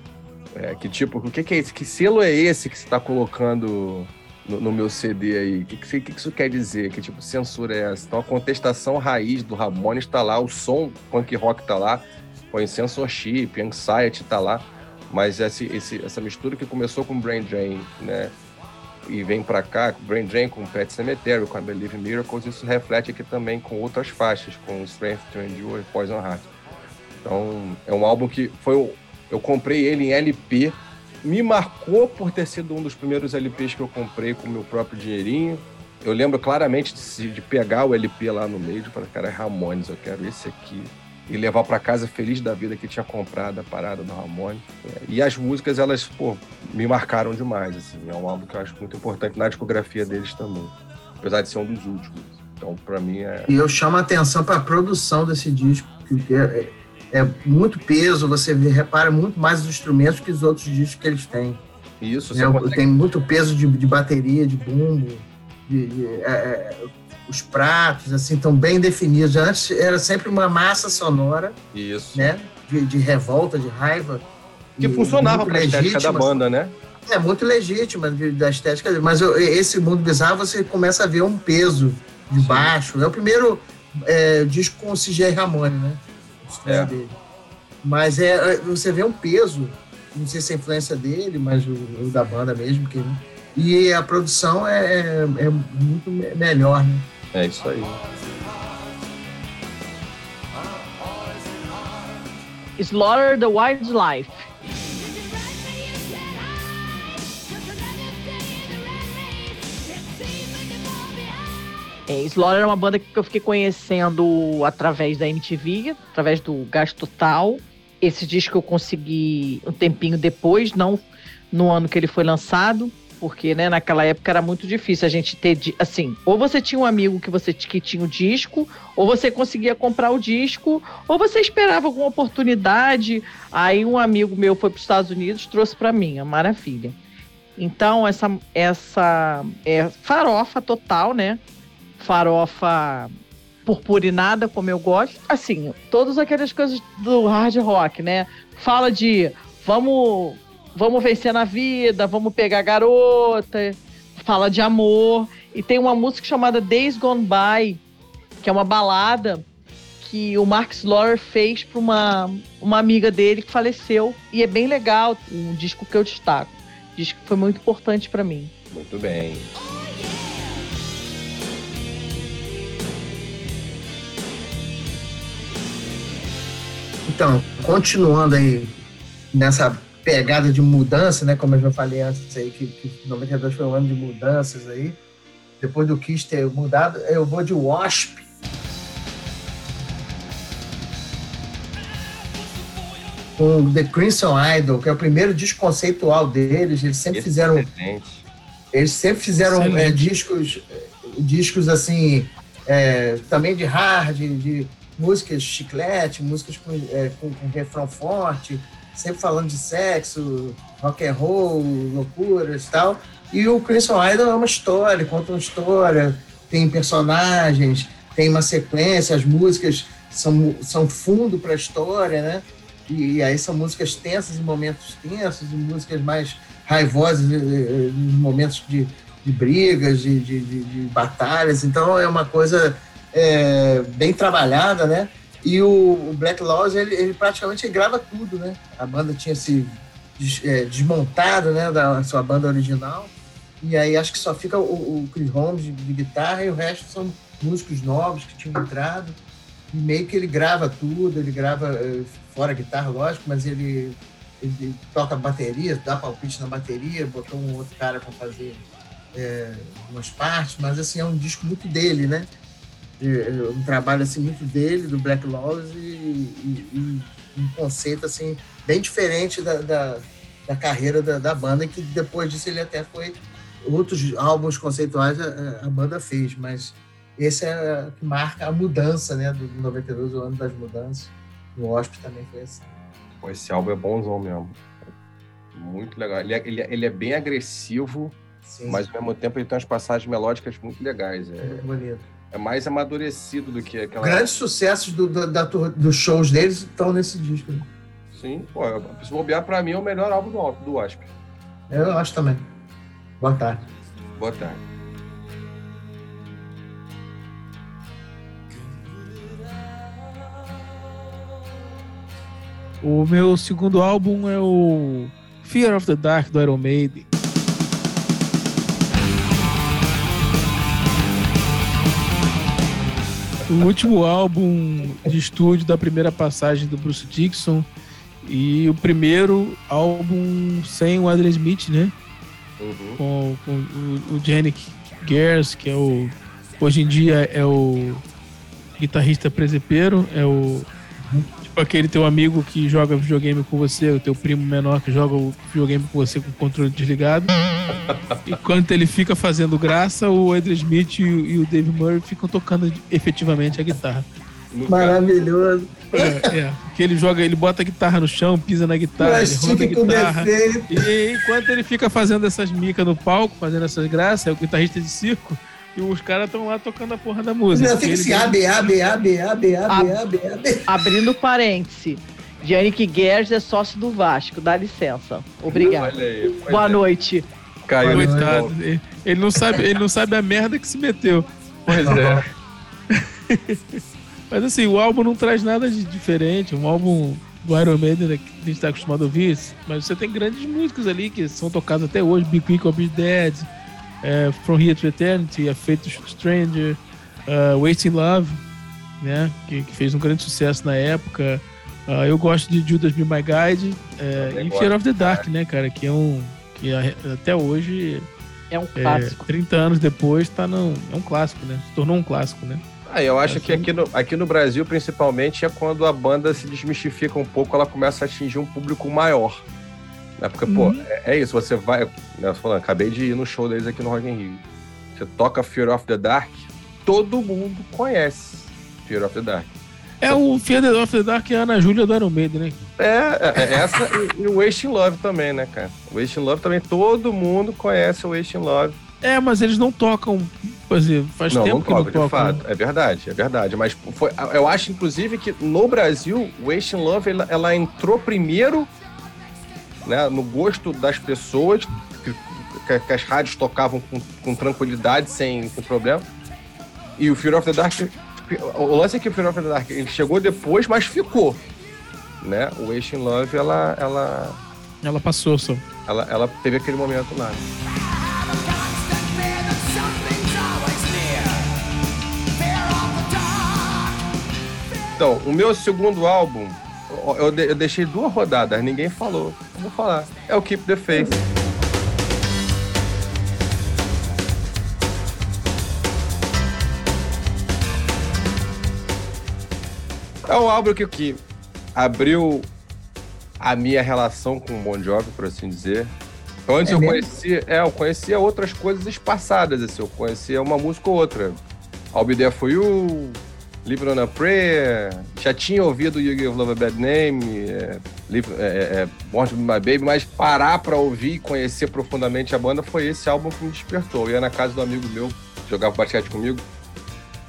é, que tipo, o que, que, é esse? Que selo é esse que você está colocando no, no, meu CD aí? O que, que, que, isso quer dizer? Que tipo censura é essa? Então a contestação raiz do Ramones está lá, o som punk rock está lá, o censorship, anxiety está lá, mas esse, esse, essa mistura que começou com Brain Drain, né? E vem para cá, Brain Drain com Pet Cemetery, com a Believe Miracles, isso reflete aqui também com outras faixas, com Strength to Endure e Poison Heart. Então, é um álbum que foi eu comprei ele em LP. Me marcou por ter sido um dos primeiros LPs que eu comprei com meu próprio dinheirinho. Eu lembro claramente de, de pegar o LP lá no meio e falar, cara, é Ramones, eu quero esse aqui. E levar para casa feliz da vida que tinha comprado a parada do Ramones. E as músicas, elas, pô, me marcaram demais, assim. É um álbum que eu acho muito importante na discografia deles também. Apesar de ser um dos últimos. Então, para mim é. E eu chamo a atenção para a produção desse disco, que é, é muito peso, você repara muito mais os instrumentos que os outros discos que eles têm. Isso, né? você consegue- Tem muito peso de, de bateria, de bumbo, de- de- é, é, os pratos assim estão bem definidos. Antes era sempre uma massa sonora, Isso. né? De, de revolta, de raiva. Que E funcionava muito pra estética da banda, né? É muito legítima da estética, mas eu- esse mundo bizarro você começa a ver um peso de baixo. É o primeiro é, disco com o CJ Ramone, né? É. dele. Mas é, é, você vê um peso, não sei se é a influência dele, mas o, o da banda mesmo. Que, e a produção é, é, é muito me- melhor, né? É isso aí. Slaughter the Wildlife. É, Slaughter é uma banda que eu fiquei conhecendo através da MTV, através do Gás Total. Esse disco eu consegui um tempinho depois, não no ano que ele foi lançado, porque né, naquela época era muito difícil a gente ter, assim, ou você tinha um amigo que você que tinha o disco, ou você conseguia comprar o disco, ou você esperava alguma oportunidade. Aí um amigo meu foi para os Estados Unidos, trouxe para mim, a maravilha. Então essa essa é farofa total, né? Farofa purpurinada, como eu gosto. Assim, todas aquelas coisas do hard rock, né? Fala de vamos vamos vencer na vida, vamos pegar garota, fala de amor. E tem uma música chamada Days Gone By, que é uma balada que o Mark Slaughter fez para uma, uma amiga dele que faleceu. E é bem legal, um disco que eu destaco. Disco que foi muito importante para mim. Muito bem. Então, continuando aí nessa pegada de mudança, né? Como eu já falei antes aí, que, que 92 foi um ano de mudanças aí. Depois do Kiss ter mudado, eu vou de Wasp. Com The Crimson Idol, que é o primeiro disco conceitual deles. Eles sempre fizeram Excelente. eles sempre fizeram é, discos, é, discos assim, é, também de hard, de músicas chiclete, músicas com, é, com, com refrão forte, sempre falando de sexo, rock and roll, loucuras e tal. E o Crimson Idol é uma história, conta uma história, tem personagens, tem uma sequência, as músicas são, são fundo para a história, né? E, e aí são músicas tensas em momentos tensos, e músicas mais raivosas eh, eh, em momentos de, de brigas, de, de, de- de batalhas. Então é uma coisa é, bem trabalhada, né? E o, Black Laws, ele, ele praticamente grava tudo, né? A banda tinha se des- é, desmontado, né, da sua banda original. E aí acho que só fica o, o Chris Holmes de, de guitarra e o resto são músicos novos que tinham entrado. E meio que ele grava tudo, ele grava eh, fora guitarra, lógico, mas ele, ele toca bateria, dá palpite na bateria, botou um outro cara para fazer é, umas partes, mas assim, é um disco muito dele, né? É um trabalho assim muito dele, do Black Laws, e, e- e um conceito assim bem diferente da, da, da carreira da, da banda, que depois disso ele até foi outros álbuns conceituais a, a banda fez, mas esse é o que marca a mudança, né, do 92, o ano das mudanças. O Wasp também foi assim. Pô, esse álbum é bonzão mesmo. Muito legal. Ele é, ele é- ele é bem agressivo, Sim, mas ao mesmo tempo ele tem umas passagens melódicas muito legais. É, muito bonito. É mais amadurecido do que aquela. Grandes sucessos do, do- da dos shows deles estão nesse disco. né? Sim, pô, se bobear pra mim é o melhor álbum do, do Wasp. Eu acho também. Boa tarde. Boa tarde. O meu segundo álbum é o Fear of the Dark do Iron Maiden. O último álbum de estúdio da primeira passagem do Bruce Dixon e o primeiro álbum sem o Adrian Smith, né? Uhum. com, com o, o Janik Gers, que é o. Hoje em dia é o guitarrista presepeiro, é o. Tipo aquele teu amigo que joga videogame com você, o teu primo menor que joga o videogame com você com o controle desligado. Enquanto ele fica fazendo graça, o Adrian Smith e, o- e o Dave Murray ficam tocando efetivamente a guitarra. Maravilhoso. É, é, que ele joga, ele bota a guitarra no chão, pisa na guitarra, ele roda a guitarra. defeito. E enquanto ele fica fazendo essas micas no palco, fazendo essas graças, é o guitarrista de circo, e os caras estão lá tocando a porra da música. Não, tem que Ele se abre, abre, abre, abre, abre, abre, abre. Abrindo parêntese. Yannick Guedes é sócio do Vasco, dá licença. Obrigado. Olha aí. pois Boa é. noite. Coitado, ele- ele não sabe, ele não sabe a merda que se meteu. Pois é. Mas assim, o álbum não traz nada de diferente. Um álbum do Iron Maiden né, que a gente tá acostumado a ouvir. Mas você tem grandes músicas ali que são tocadas até hoje. Be Quick or Be Dead, é, From Here to Eternity, A Fate to Stranger, uh, Wasting Love, né? Que, que fez um grande sucesso na época. Ah, eu gosto de Judas Be My Guide é, e Fear of the Dark, né, cara? Que é um... Que a- até hoje, É um é, clássico. 30 anos depois, tá no, é um clássico, né? Se tornou um clássico, né? Ah, eu acho É, que foi- aqui no, aqui no Brasil, principalmente, é quando a banda se desmistifica um pouco, ela começa a atingir um público maior. Né? Porque, pô, Uhum. é, é isso, você vai. Né, eu tô falando, acabei de ir no show deles aqui no Rock in Rio. Você toca Fear of the Dark, todo mundo conhece Fear of the Dark. É o Fear of the Dark e a Ana Júlia do Iron Maiden, né? É, é, é essa e, e o Wasting Love também, né, cara? O Wasting Love também, todo mundo conhece o Wasting Love. É, mas eles não tocam. Quer dizer, faz não, tempo não que não toca, tocam. de fato. É verdade, é verdade. Mas foi, eu acho, inclusive, que no Brasil, o Wasting Love, ela, ela entrou primeiro né, no gosto das pessoas, que, que- que as rádios tocavam com, com tranquilidade, sem, sem problema. E o Fear of the Dark, o lance é que o Fear of the Dark, ele chegou depois, mas ficou. Né? O Wasting Love, ela, ela, Ela passou só. ela, ela teve aquele momento lá. Então, o meu segundo álbum, eu deixei duas rodadas, ninguém falou. Eu vou falar. É o Keep the Faith. É um álbum que, que abriu a minha relação com o Bon Jovi, por assim dizer. Antes É eu mesmo? conhecia, é, eu conhecia outras coisas espaçadas, assim, eu conhecia uma música ou outra. I'll Be There For You, Living on a Prayer, já tinha ouvido You Give Love a Bad Name, é, Live- é, é, é, Born to Be My Baby, mas parar pra ouvir e conhecer profundamente a banda foi esse álbum que me despertou. Eu ia na casa do amigo meu, jogava basquete comigo,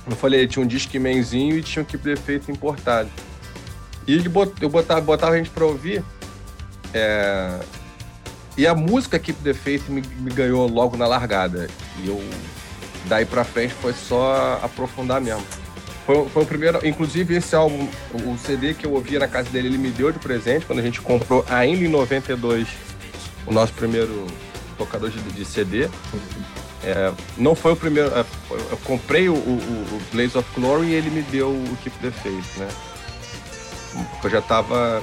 eu falei, tinha um Discmanzinho e tinha um Keep the Faith importado. E eu botava, botava a gente pra ouvir, é, e a música Keep the Faith me, me ganhou logo na largada. E eu, daí pra frente, foi só aprofundar mesmo. Foi, foi o primeiro, inclusive esse álbum, o CD que eu ouvia na casa dele, ele me deu de presente quando a gente comprou, ainda em 92, o nosso primeiro tocador de, de CD. É, não foi o primeiro, é, eu comprei o, o, o Blaze of Glory e ele me deu o Keep the Faith, né? Porque eu já estava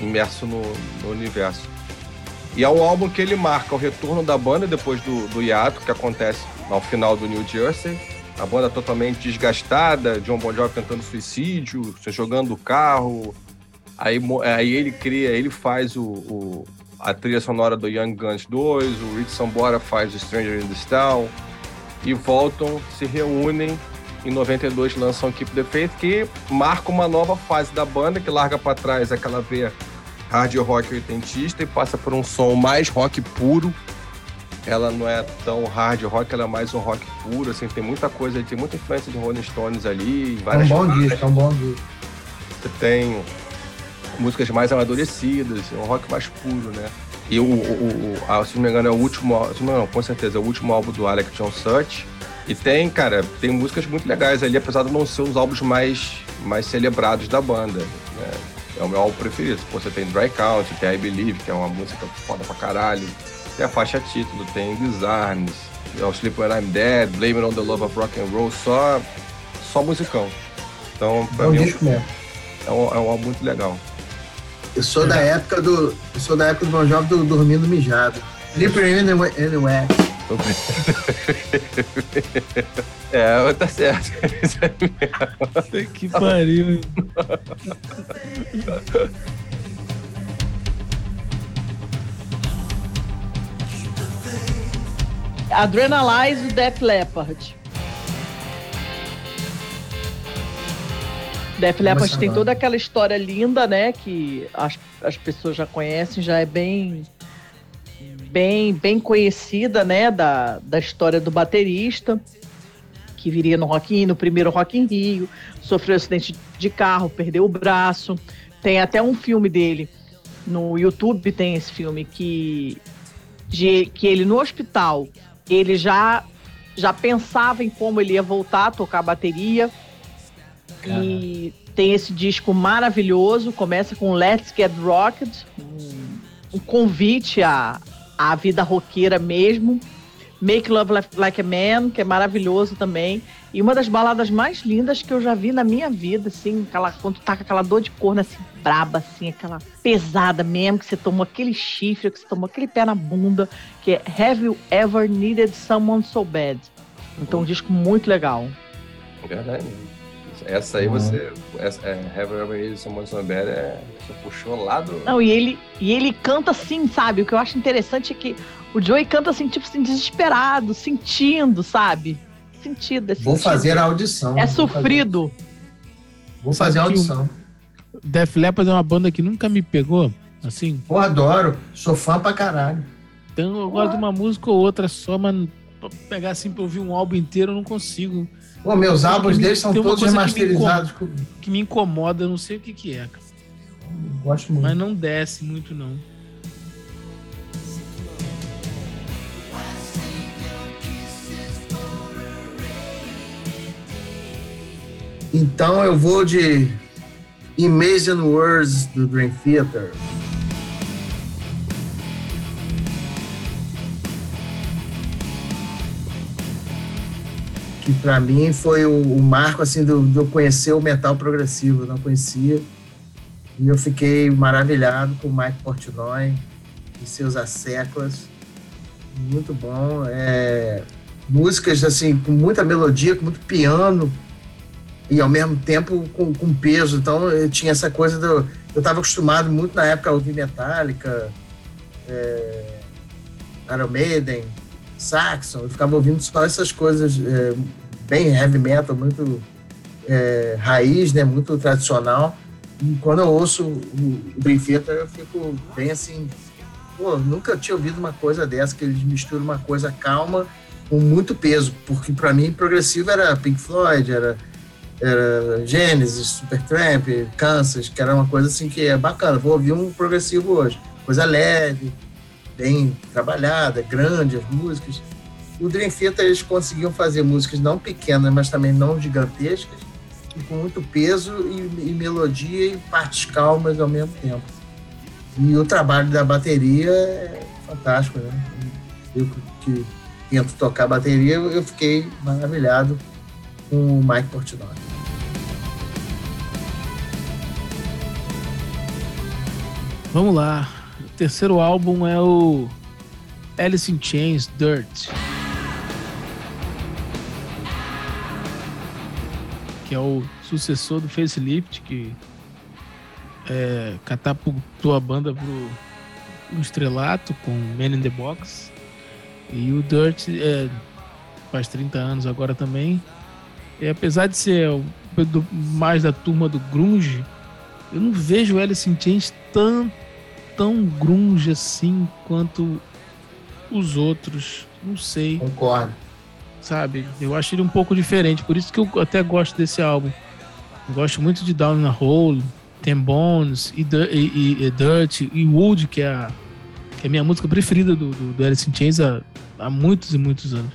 imerso no, no universo. E é um álbum que ele marca o retorno da banda depois do, do hiato, que acontece ao final do New Jersey. A banda totalmente desgastada, John Bon Jovi tentando suicídio, se jogando o carro. Aí, aí ele cria, ele faz o, o- a trilha sonora do Young Guns 2, o Rich Sambora faz o Stranger in This Town. E voltam, se reúnem. Em 92 lançam Keep the Faith, que marca uma nova fase da banda, que larga para trás aquela veia hard rock oitentista e passa por um som mais rock puro. Ela não é tão hard rock, ela é mais um rock puro, assim, tem muita coisa, tem muita influência de Rolling Stones ali, É um várias bom disco, é um bom disco. você tem músicas mais amadurecidas, um rock mais puro, né? E o, o, o- a- se não me engano, é o último, se não, com certeza, é o último álbum do Alec John Such. E tem, cara, tem músicas muito legais ali, apesar de não ser os álbuns mais, mais celebrados da banda. Né? É o meu álbum preferido. Pô, você tem Dry Count, tem I Believe, que é uma música foda pra caralho. Tem a faixa título, tem Disarms, é o Sleep When I'm Dead, Blame It on the Love of Rock and Roll, só, só musicão. Então, É pra um mim, é um, é um álbum muito legal. Eu sou da época do. Eu sou da época do Bon Jovi do Dormindo Mijado. Slippery Anyway. anyway. É, tá certo. Que pariu. hein? Adrenalize do Def Leppard. Def Leppard tem toda aquela história linda, né? Que as, as pessoas já conhecem, já é bem bem bem conhecida, né? Da, da história do baterista que viria no Rock in, no primeiro Rock in Rio, sofreu acidente de carro, perdeu o braço. Tem até um filme dele no YouTube tem esse filme que de, que ele no hospital ele já já pensava em como ele ia voltar a tocar bateria e tem esse disco maravilhoso, começa com Let's Get Rocked, um, um convite à, à vida roqueira mesmo. Make Love Like- Like a Man, que é maravilhoso também. E uma das baladas mais lindas que eu já vi na minha vida, assim, aquela, quando tá com aquela dor de corno assim, braba, assim, aquela pesada mesmo, que você tomou aquele chifre, que você tomou aquele pé na bunda, que é Have You Ever Needed Someone So Bad? Então, um disco muito legal. Verdade. Essa aí você. Essa, é, Have You Ever Someone So Bad é, você puxou lá do. Não, e ele, e ele canta assim, sabe? O que eu acho interessante é que o Joey canta assim, tipo assim, desesperado, sentindo, sabe? Sentido, é Vou sentido. fazer a audição. É vou sofrido. Vou fazer a audição. Def Leppard é uma banda que nunca me pegou, assim. Pô, adoro. Sou fã pra caralho. Então eu gosto de uma música ou outra só, mas pra pegar assim pra ouvir um álbum inteiro eu não consigo. Pô, meus álbuns deles são todos coisa que me remasterizados. com- Que me incomoda, eu não sei o que que é, cara. Gosto muito. Mas não desce muito, não. Então eu vou de Amazing Words do Dream Theater. Que pra mim foi o, o marco assim do, eu conhecer o metal progressivo, eu não conhecia. E eu fiquei maravilhado com o Mike Portnoy e seus asseclas. Muito bom. É, músicas assim com muita melodia, com muito piano e ao mesmo tempo com, com peso. Então eu tinha essa coisa do. Eu estava acostumado muito na época a ouvir Metallica, é, Iron Maiden, Saxon. Eu ficava ouvindo só essas coisas é, bem heavy metal, muito é, raiz, né? Muito tradicional. E quando eu ouço o Dream Theater, eu fico bem assim. Pô, nunca tinha ouvido uma coisa dessa, que eles misturam uma coisa calma com muito peso, porque para mim progressivo era Pink Floyd, era era Genesis, Supertramp, Kansas, que era uma coisa assim que é bacana. Vou ouvir um progressivo hoje, coisa leve, bem trabalhada, grande as músicas. O Dream Theater eles conseguiam fazer músicas não pequenas, mas também não gigantescas, e com muito peso e, e melodia e partes calmas ao mesmo tempo. E o trabalho da bateria é fantástico, né? Eu que tento tocar bateria, eu fiquei maravilhado com o Mike Portnoy. Vamos lá. Terceiro álbum é o Alice in Chains Dirt. Que é o sucessor do Facelift, que é, catapultou a banda pro, pro estrelato com Man in the Box. E o Dirt é, faz 30 anos agora também. E apesar de ser mais da turma do grunge, eu não vejo o Alice in Chains tão, tão grunge assim quanto os outros. Não sei, Concordo. sabe? Eu acho ele um pouco diferente, por isso que eu até gosto desse álbum. Eu gosto muito de Down in a Hole, Ten Bones e, e, e- e Dirt e Wood, que é a, que é a minha música preferida do, do, do Alice in Chains há, há muitos e muitos anos.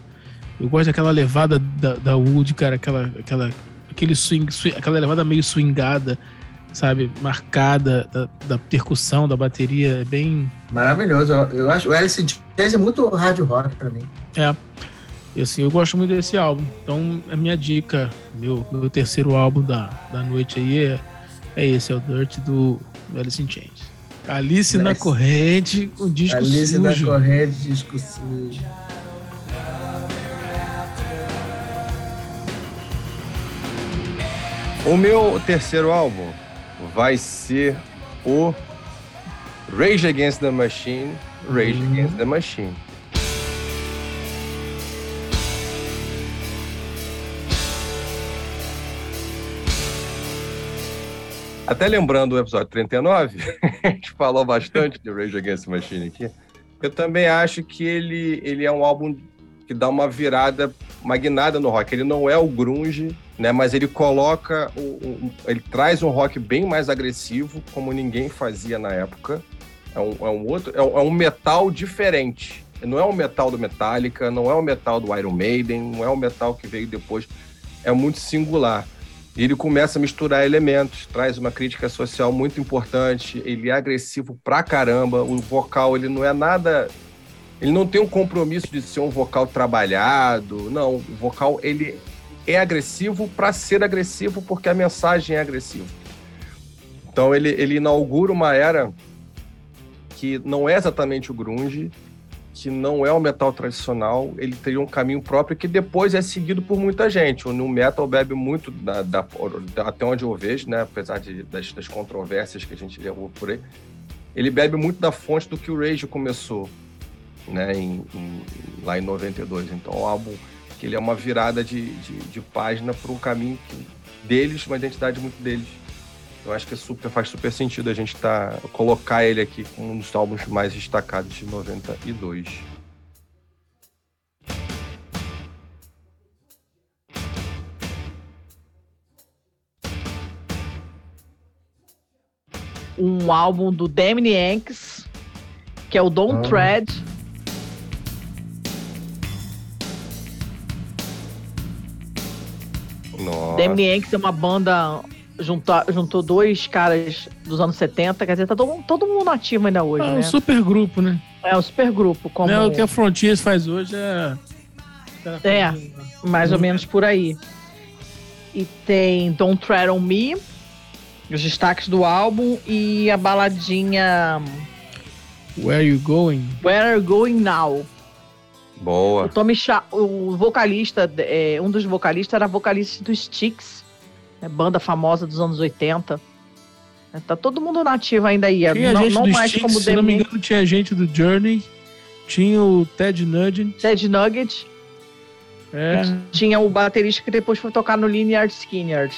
Eu gosto daquela levada da, da Wood, cara, aquela, aquela, aquele swing, swing- aquela levada meio swingada, sabe? Marcada da, da percussão, da bateria, é bem. Maravilhoso. Eu, eu acho o Alice in Chains é muito hard rock pra mim. É. E assim, eu gosto muito desse álbum. Então, a minha dica, meu, meu terceiro álbum da, da noite aí é, é esse, é o Dirt do, do Alice in Chains. Alice na Nice. corrente, um disco Alice sujo. Corrente, disco sujo. O meu terceiro álbum vai ser o Rage Against the Machine. Rage Uhum. Against the Machine. Até lembrando o episódio 39, a gente falou bastante de Rage Against the Machine aqui. Eu também acho que ele, ele é um álbum que dá uma virada, uma guinada no rock. Ele não é o grunge, né? Mas ele coloca, o, o, ele traz um rock bem mais agressivo, como ninguém fazia na época. É um, é um outro, é um, é um metal diferente. Não é o metal do Metallica, não é o metal do Iron Maiden, não é o metal que veio depois. É muito singular. E ele começa a misturar elementos, traz uma crítica social muito importante. Ele é agressivo pra caramba. O vocal, ele não é nada. Ele não tem um compromisso de ser um vocal trabalhado. Não, o vocal, ele é agressivo para ser agressivo porque a mensagem é agressiva. Então ele, ele inaugura uma era que não é exatamente o grunge, que não é o metal tradicional, ele teria um caminho próprio que depois é seguido por muita gente. O new metal bebe muito da, da até onde eu vejo, né, apesar de, das, das, controvérsias que a gente levou por aí, ele bebe muito da fonte do que o Rage começou, né, em, em, lá em 92. Então, o álbum que ele é uma virada de, de, de página para um caminho deles, uma identidade muito deles. Eu acho que é super, faz super sentido a gente tá, colocar ele aqui como um dos álbuns mais destacados de 92. Um álbum do Damien Yanks, que é o Don't ah. Tread. Nossa. Damien Yanks é uma banda juntou, juntou dois caras dos anos 70, quer dizer, tá todo, todo mundo ativo ainda hoje. É um né? super grupo, né? É um super grupo. Como... É, o que a Frontiers faz hoje é. É, mais ou menos por aí. E tem Don't Tread on Me, os destaques do álbum e a baladinha. Where You Going? Where Are You Going Now? Boa. O Tommy Cha o vocalista, é, um dos vocalistas era vocalista do Styx é banda famosa dos anos 80. É, tá todo mundo nativo ainda aí. Tinha não, gente não do mais Sticks, como Se não me engano, tinha gente do Journey. Tinha o Ted Nugget. Ted Nugget. É. Tinha o baterista que depois foi tocar no Linear Skinner.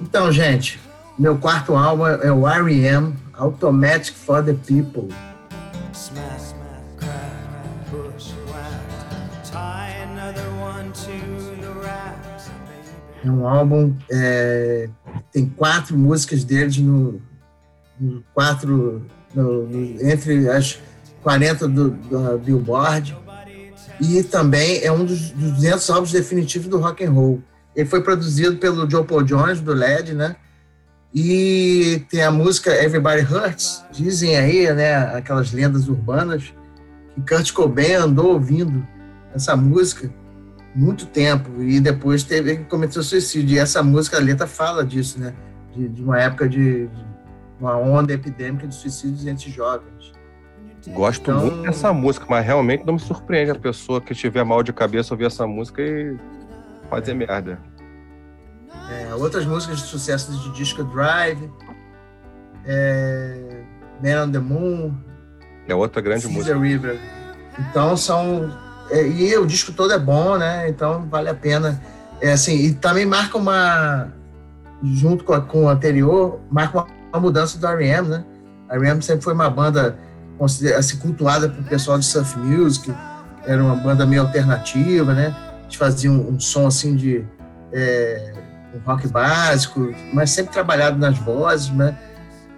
Então, gente, meu quarto álbum é o R.E.M. Automatic for the People. É um álbum, é, tem quatro músicas deles no, no quatro, no, no, entre as 40 do, do, Billboard e também é um dos, dos 200 álbuns definitivos do rock and roll. Ele foi produzido pelo Joe Paul Jones do LED, né? E tem a música Everybody Hurts. Dizem aí, né, aquelas lendas urbanas que Kurt Cobain andou ouvindo essa música muito tempo e depois teve que cometer suicídio. E essa música, a letra fala disso, né? De, de uma época de, de, uma onda epidêmica de suicídios entre jovens. Gosto então, muito dessa música, mas realmente não me surpreende a pessoa que tiver mal de cabeça ouvir essa música e fazer merda. É, outras músicas de sucesso de Disco Drive, é, Man on the Moon. É outra grande música. River. Então são é, e o disco todo é bom, né? Então vale a pena. É assim, e também marca uma junto com, a, com o anterior, marca uma, uma mudança do R.E.M., né? A R.E.M. sempre foi uma banda assim, cultuada pelo pessoal de surf music, era uma banda meio alternativa, né? Eles faziam um, um som assim de é, um rock básico, mas sempre trabalhado nas vozes, né?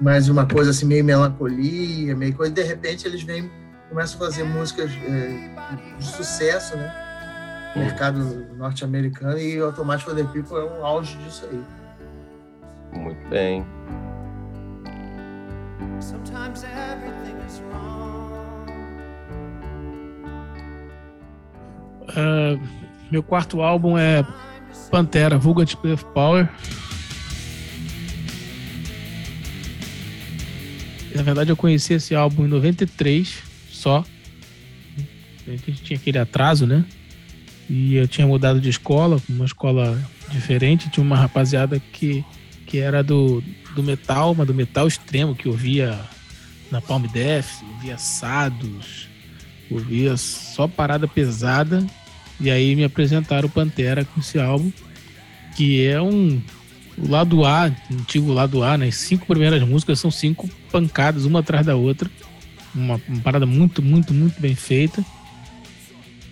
Mas uma coisa assim meio melancolia, meio coisa. E de repente eles vêm começa a fazer músicas é, de sucesso, né? No mercado norte-americano e Automatic for the People é um auge disso aí. Muito bem. Uh, meu quarto álbum é Pantera, Vulgar of Power. Na verdade, eu conheci esse álbum em 93 só. A gente tinha aquele atraso, né? E eu tinha mudado de escola, uma escola diferente. Tinha uma rapaziada que, que era do, do metal, mas do metal extremo, que ouvia na Palm Death, ouvia Sados, ouvia só parada pesada. E aí me apresentaram o Pantera com esse álbum, que é um o lado A, antigo lado A, né? Cinco primeiras músicas são cinco pancadas, uma atrás da outra. Uma, uma parada muito, muito, muito bem feita.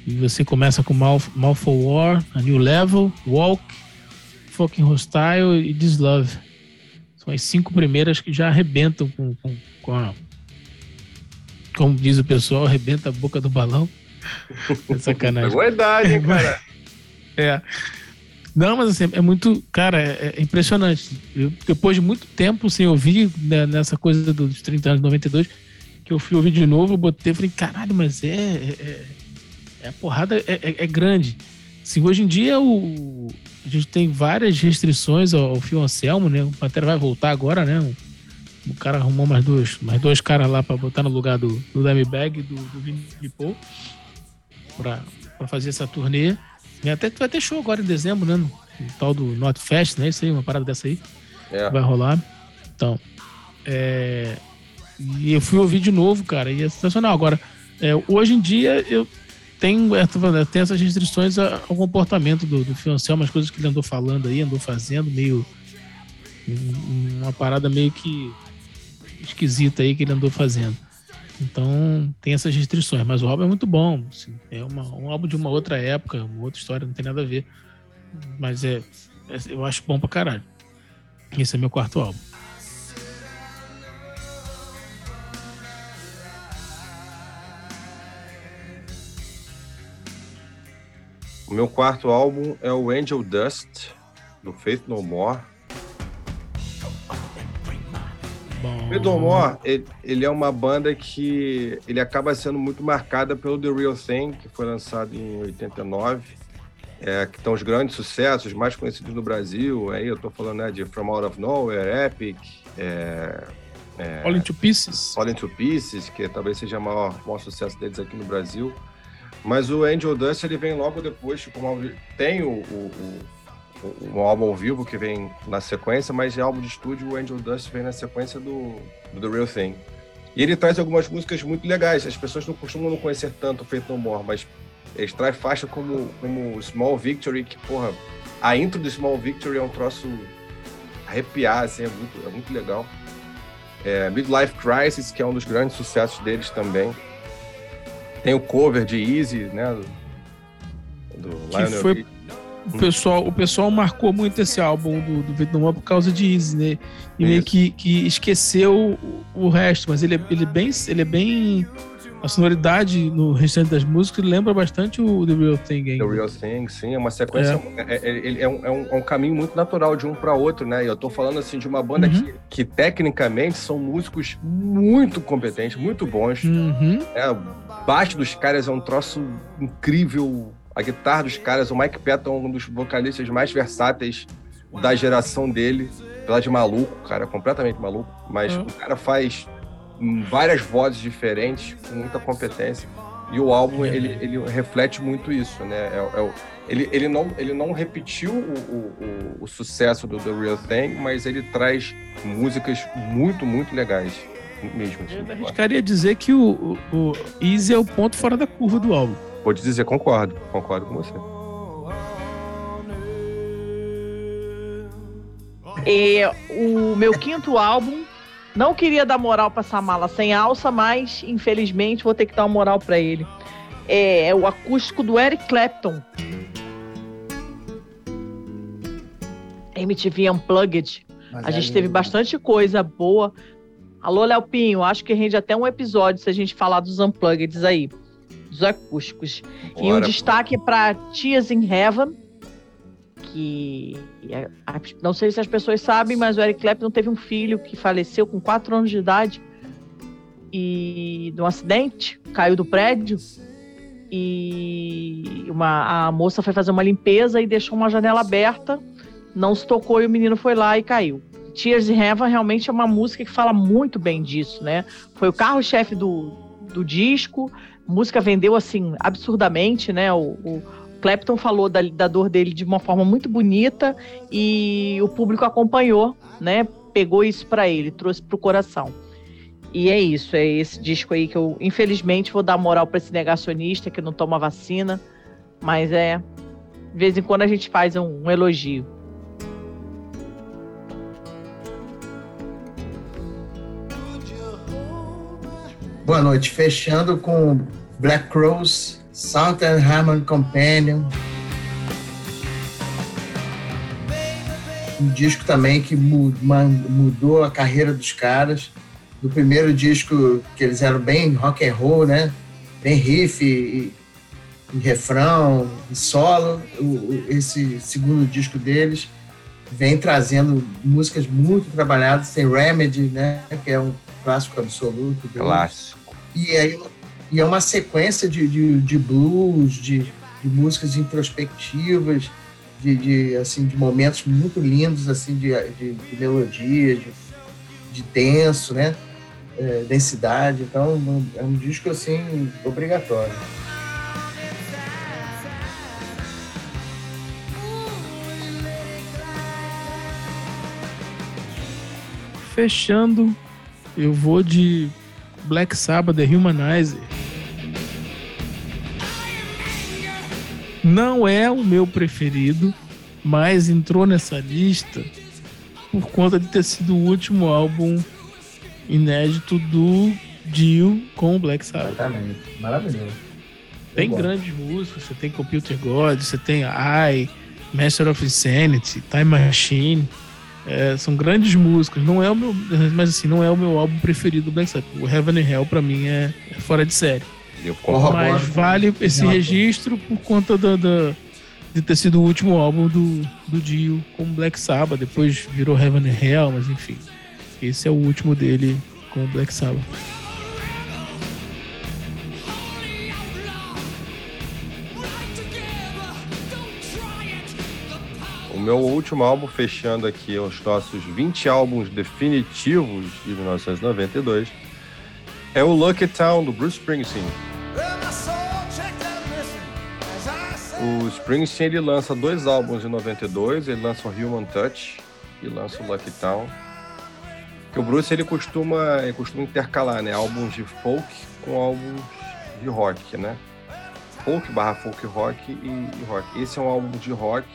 E você começa com Mal for War, A New Level, Walk, Fucking Hostile e This Love. São as cinco primeiras que já arrebentam com, com, com a. Como diz o pessoal, arrebenta a boca do balão. É sacanagem. Boa idade, hein, cara? É. Não, mas assim, é muito. Cara, é, é impressionante. Eu, depois de muito tempo sem ouvir né, nessa coisa dos 30 anos, 92, que eu fui ouvir de novo, eu botei falei, caralho, mas é. é, é, é a porrada é, é, é grande. Assim, hoje em dia o, a gente tem várias restrições ao, ao Fio Anselmo, né? O Pantera vai voltar agora, né? O, o cara arrumou mais dois, mais dois caras lá pra botar no lugar do, do Demi Bag e do, do Vini Paul pra fazer essa turnê. E até vai ter show agora em dezembro, né? O tal do Not Fest, né? Isso aí, uma parada dessa aí. É. Vai rolar. Então, é... E eu fui ouvir de novo, cara, e é sensacional. Agora, é, hoje em dia, eu tenho, eu falando, eu tenho essas restrições ao comportamento do, do Fio Anselmo, umas coisas que ele andou falando aí, andou fazendo, meio. Uma parada meio que esquisita aí que ele andou fazendo. Então tem essas restrições, mas o álbum é muito bom. assim, é uma- um álbum de uma outra época, uma outra história, não tem nada a ver. Mas é, é- eu acho bom pra caralho. Esse é meu quarto álbum. O meu quarto álbum é o Angel Dust, do Faith No More. Bom, Faith No More, ele, ele é uma banda que ele acaba sendo muito marcada pelo The Real Thing, que foi lançado em 89. É, que estão os grandes sucessos, mais conhecidos no Brasil. Aí eu tô falando né, de From Out of Nowhere, Epic, é, é, All Into Pieces. Fallen to Pieces, que talvez seja o maior, maior sucesso deles aqui no Brasil. Mas o Angel Dust ele vem logo depois, tipo, uma- tem o, o, o, o álbum ao vivo que vem na sequência, mas de álbum de estúdio o Angel Dust vem na sequência do, do The Real Thing. E ele traz algumas músicas muito legais. As pessoas não costumam não conhecer tanto o Faith No More, mas ele traz faixa como, como Small Victory, que, porra, a intro do Small Victory é um troço arrepiar, assim, é muito, é muito legal. É, Midlife Crisis, que é um dos grandes sucessos deles também. Tem o cover de Easy, né? Do, do Que Lionel foi-. O pessoal, o pessoal marcou muito esse álbum do, do Vietnã por causa de Easy, né? E meio que, que esqueceu o, o resto, mas ele, é- ele, é bem, ele é bem. A sonoridade no restante das músicas lembra bastante o The Real Thing The ainda. Real Thing, sim, é uma sequência. É, é- ele é, um, é um- é um caminho muito natural de um para outro, né? E eu tô falando assim de uma banda Uhum. que, que tecnicamente são músicos muito competentes, muito bons. Uhum. né? Baixo dos caras é um troço incrível. A guitarra dos caras, o Mike Patton é um dos vocalistas mais versáteis da geração dele. Apesar de maluco, cara, completamente maluco. Mas Uhum. o cara faz várias vozes diferentes, com muita competência. E o álbum, É. ele, ele reflete muito isso, né? É, é ele, ele, não, ele não repetiu o, o, o- sucesso do The Real Thing, mas ele traz músicas muito, muito legais. Mesmo. Eu Assim. arriscaria dizer que o, o, o Easy é o ponto fora da curva do álbum. Vou te dizer, concordo. Concordo com você. E o meu quinto álbum, não queria dar moral pra essa mala sem alça, mas infelizmente vou ter que dar uma moral pra ele. É, é o acústico do Eric Clapton. MTV Unplugged. Mas A gente aí- teve bastante coisa boa. Alô, Léo Pinho, acho que rende até um episódio se a gente falar dos Unpluggeds aí, dos acústicos. E um Bora. destaque para Tears in Heaven, que é- não sei se as pessoas sabem, mas o Eric Clapton teve um filho que faleceu com 4 anos de idade e num acidente, caiu do prédio e uma, a moça foi fazer uma limpeza e deixou uma janela aberta, não se tocou e o menino foi lá e caiu. Tears in Heaven realmente é uma música que fala muito bem disso, né? Foi o carro-chefe do, do disco, a música vendeu assim absurdamente, né? O, o Clapton falou da, da dor dele de uma forma muito bonita e o público acompanhou, né? Pegou isso para ele, trouxe pro coração. E é isso, é esse disco aí que eu, infelizmente, vou dar moral para esse negacionista que não toma vacina, Mas é. De vez em quando a gente faz um, um elogio. Boa noite. Fechando com Black Crows, Southern Harmon Companion. Um disco também que mudou a carreira dos caras. Do primeiro disco, que eles eram bem rock and roll, né? Bem riff e, e refrão e solo. O- esse segundo disco deles vem trazendo músicas muito trabalhadas. Tem Remedy, né? Que é um clássico absoluto. deles. Clássico. E, aí, e é uma sequência de, de, de blues, de, de músicas introspectivas, de, de, assim, de momentos muito lindos assim, de, de, de melodia, de, de denso, né? É, densidade. Então, é um disco assim, obrigatório. Fechando, eu vou de Black Sabbath, The Humanizer. Não é o meu preferido, mas entrou nessa lista por conta de ter sido o último álbum inédito do Dio com o Black Sabbath. Exatamente. Maravilhoso. Tem grandes músicas, você tem Computer God, você tem I, Master of Insanity, Time Machine. É, são grandes músicas. Não é o meu, mas assim, não é o meu álbum preferido do Black Sabbath. O Heaven and Hell pra mim é, é fora de série. Eu. Mas vale esse registro por conta da, da- de ter sido o último álbum do, do Dio com o Black Sabbath. Depois virou Heaven and Hell, mas enfim. Esse é o último dele com o Black Sabbath. Meu último álbum, fechando aqui os nossos 20 álbuns definitivos de 1992, é o Lucky Town, do Bruce Springsteen. O Springsteen ele lança dois álbuns em 92, ele lança o Human Touch e lança o Lucky Town. Que o Bruce ele costuma, ele costuma intercalar, né, álbuns de folk com álbuns de rock, né? Folk barra folk rock e, e rock. Esse é um álbum de rock.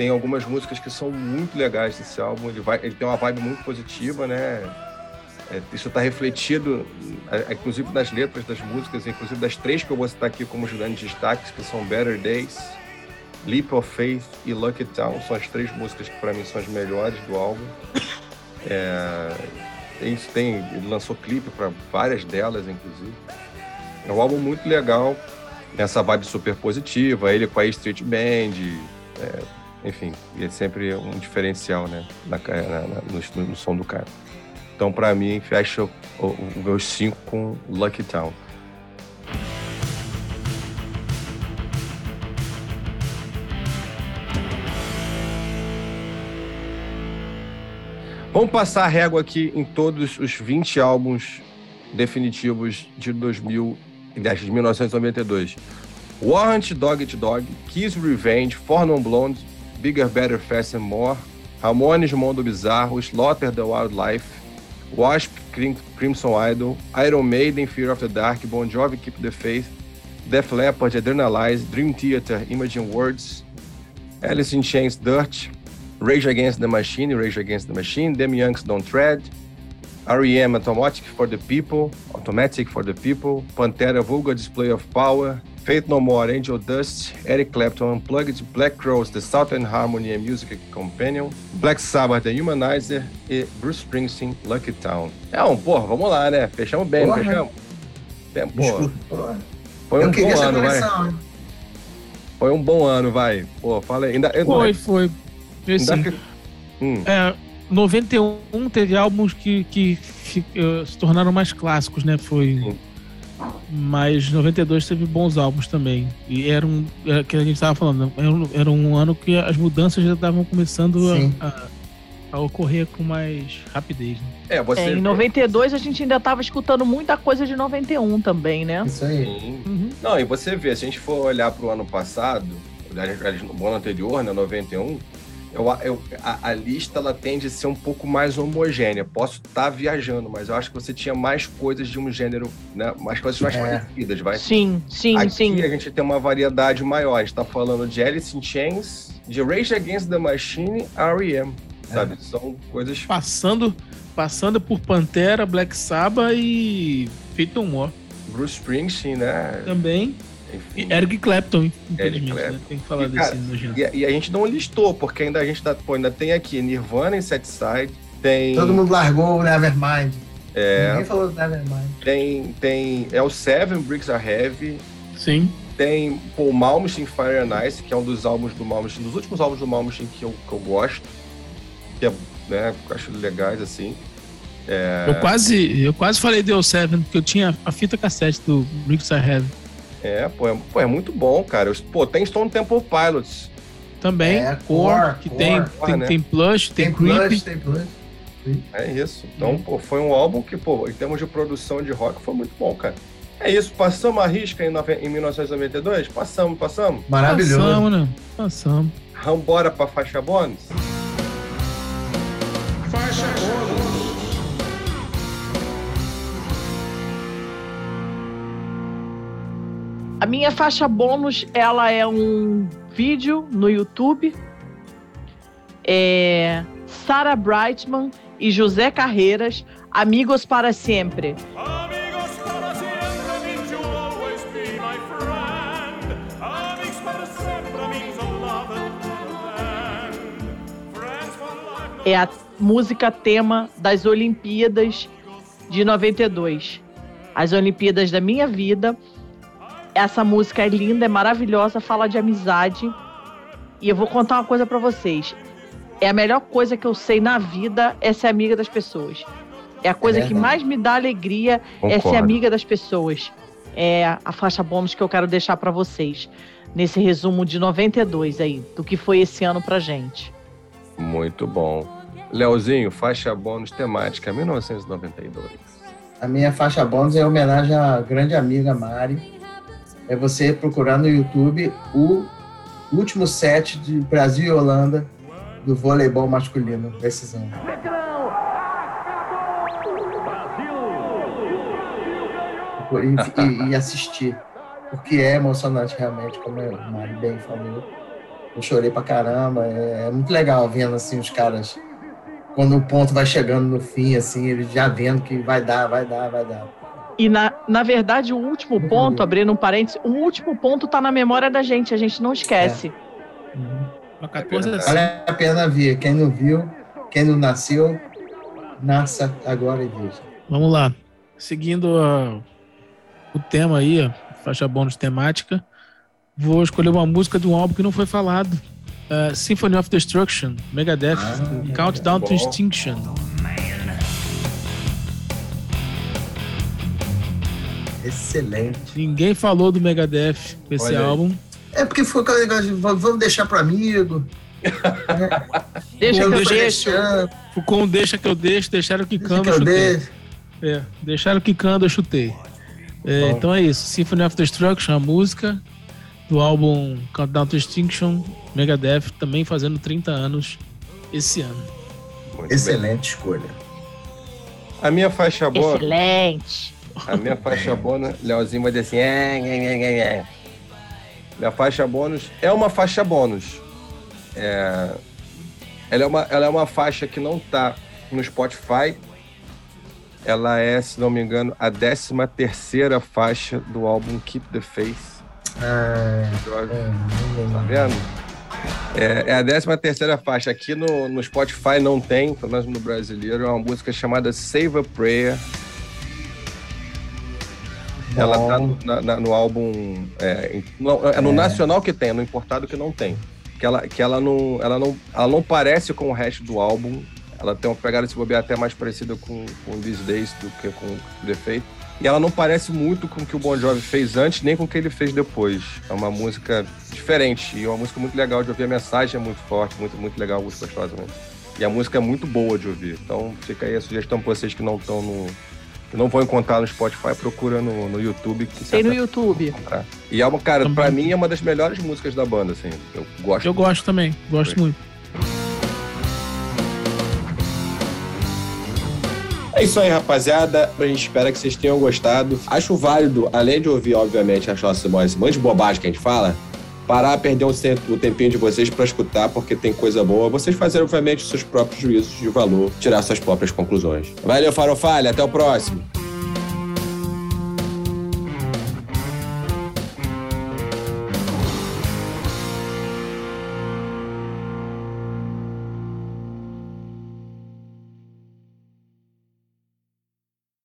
Tem algumas músicas que são muito legais desse álbum. Ele, vai, ele tem uma vibe muito positiva, né? É, isso está refletido, é, inclusive nas letras das músicas, inclusive das três que eu vou citar aqui como os grandes destaques, que são Better Days, Leap of Faith e Lucky Town. São as três músicas que para mim são as melhores do álbum. É, tem, tem, ele lançou clipe para várias delas, inclusive. É um álbum muito legal, nessa vibe super positiva, ele com a Street Band, é, enfim, é sempre um diferencial, né, na, na- no, no som do cara. Então, para mim, fecha o, o, o meus cinco com Lucky Town. Vamos passar a régua aqui em todos os 20 álbuns definitivos de 2000, aliás, de 1992. Warrant, Dog Eat Dog, Kiss Revenge, For Non Blonde, Bigger, Better, Faster, More, Ramones, Mundo Bizarro, Slaughter the Wildlife, Wasp, Crim- Crimson Idol, Iron Maiden, Fear of the Dark, Bon Jovi, Keep the Faith, Def Leppard, Adrenalize, Dream Theater, Imagine Words, Alice in Chains, Dirt, Rage Against the Machine, Rage Against the Machine, Them Youngs Don't Tread, REM Automatic for the People, Automatic for the People, Pantera Vulgar Display of Power, Faith No More, Angel Dust, Eric Clapton Unplugged, Black Crows, The Southern Harmony and Music Companion, Black Sabbath, The Humanizer e Bruce Springsteen, Lucky Town. É um, porra, vamos lá, né? Fechamos bem, Porra. fechamos? É, porra, Desculpa. Porra. foi Eu um bom essa ano, vai. coleção. hein? Foi um bom ano, vai. Pô, fala aí. Ainda, Foi, foi. Ainda, hum, É, 91 teve álbuns que, que fi- eh, se tornaram mais clássicos, né? Foi. Sim. Mas 92 teve bons álbuns também. E era um. Era, que a gente estava falando, era um, era um ano que as mudanças já estavam começando a, a- a ocorrer com mais rapidez. Né? é, você. É, em 92 a gente ainda tava escutando muita coisa de 91 também, né? Isso aí. Uhum. Não, e você vê, se a gente for olhar para o ano passado, aliás, no ano anterior, né, 91, eu, eu, a, a, lista ela tende a ser um pouco mais homogênea. Posso estar tá viajando, mas eu acho que você tinha mais coisas de um gênero, né? Mais coisas mais é. parecidas, vai? Sim, sim, Aqui, sim. a gente tem uma variedade maior. A gente tá falando de Alice in Chains, de Rage Against the Machine, R.E.M., sabe? É. São coisas... Passando, passando por Pantera, Black Sabbath e Feito More. Bruce Springsteen, né? Também. Enfim. E Eric Clapton, infelizmente, Eric Clapton. Né? Tem que falar e, desse cara, e, e, a gente não listou, porque ainda a gente tá, pô, ainda tem aqui Nirvana e Side, tem... Todo mundo largou o Nevermind. É, Ninguém falou do Nevermind. Tem, tem... É o Seven Bricks Are Heavy. Sim. Tem o Malmsteen Fire and Ice, que é um dos álbuns do Malmsteen, dos últimos álbuns do Malmsteen que eu, que eu gosto. Que é, né, eu acho legais, assim. É... Eu, quase, eu quase falei The Seven, porque eu tinha a fita cassete do Bricks Are Heavy. É, pô, é, pô, é muito bom, cara. Pô, tem Stone Temple Pilots. Também, é, Core, que core, tem, core, tem, né? tem Plush, tem, tem Plush, tem Plush. É isso. Então, pô, foi um álbum que, pô, em termos de produção de rock, foi muito bom, cara. É isso, passamos a risca em, em 1992? Passamos, passamos? Maravilhoso. Passamos, né? Passamos. Vambora pra faixa bônus? A minha faixa bônus, ela é um vídeo no YouTube. É Sarah Brightman e José Carreiras, Amigos para Sempre. Amigos para sempre, you always be my friend. Amigos para sempre means a love and É a música tema das Olimpíadas de 92. As Olimpíadas da minha vida essa música é linda, é maravilhosa, fala de amizade. E eu vou contar uma coisa para vocês. É a melhor coisa que eu sei na vida é ser amiga das pessoas. É a coisa é que mais me dá alegria Concordo. é ser amiga das pessoas. É a faixa bônus que eu quero deixar para vocês nesse resumo de 92 aí, do que foi esse ano pra gente. Muito bom. Leozinho, faixa bônus temática 1992. A minha faixa bônus é homenagem à grande amiga Mari, é você procurar no YouTube o último set de Brasil e Holanda do voleibol masculino, decisão. E, e, e, assistir, porque é emocionante realmente, como o Mari bem falou. Eu chorei pra caramba, é, é muito legal vendo assim os caras quando o ponto vai chegando no fim, assim, eles já vendo que vai dar, vai dar, vai dar. E na, na verdade, o último ponto, abrindo um parênteses, o último ponto tá na memória da gente, a gente não esquece. É. Uhum. 14 assim. Vale a pena ver. Quem não viu, quem não nasceu, nasça agora e veja. Vamos lá. Seguindo uh, o tema aí, a faixa bônus temática, vou escolher uma música de um álbum que não foi falado. Uh, Symphony of Destruction, Megadeth, ah, Countdown é to Extinction. Excelente. Ninguém falou do Megadeth com esse Olha álbum. É porque foi aquele negócio de vamos deixar pro amigo. deixa que eu deixo. Com deixa que eu deixo, deixaram quicando, eu chutei. É, deixaram quicando, eu chutei. É, então é isso. Symphony of Destruction, a música do álbum Countdown to Extinction, Megadeth, também fazendo 30 anos esse ano. Muito Excelente bem. escolha. A minha faixa boa. Excelente. A minha faixa bônus, Leozinho vai dizer assim: é, é, é, é. Minha faixa bônus é uma faixa bônus. É, ela, é uma, ela é uma faixa que não tá no Spotify. Ela é, se não me engano, a 13 terceira faixa do álbum Keep the Faith. Ah, tá vendo? É, é a 13 terceira faixa. Aqui no, no Spotify não tem, pelo menos no brasileiro. É uma música chamada Save a Prayer ela tá no, na, no álbum. É, no, é no é. nacional que tem, no importado que não tem. Que ela, que ela não. Ela não. Ela não parece com o resto do álbum. Ela tem uma pegada de se bobear até mais parecida com, com These Days do que com Defeito. E ela não parece muito com o que o Bon Jovi fez antes, nem com o que ele fez depois. É uma música diferente e uma música muito legal de ouvir. A mensagem é muito forte, muito, muito legal, muito gostosa mesmo. E a música é muito boa de ouvir. Então fica aí a sugestão para vocês que não estão no, não vou encontrar no Spotify, procura no, no YouTube. Que Tem no YouTube. E é uma, cara, também. pra mim é uma das melhores músicas da banda, assim. Eu gosto. Eu muito. gosto também, gosto Foi. muito. É isso aí, rapaziada. A gente espera que vocês tenham gostado. Acho válido, além de ouvir, obviamente, a Chelsea Simões, um monte de bobagem que a gente fala, parar, perder um tempo- o tempinho de vocês para escutar, porque tem coisa boa. Vocês fazerem, obviamente, seus próprios juízos de valor, tirar suas próprias conclusões. Valeu, Farofalha. Até o próximo.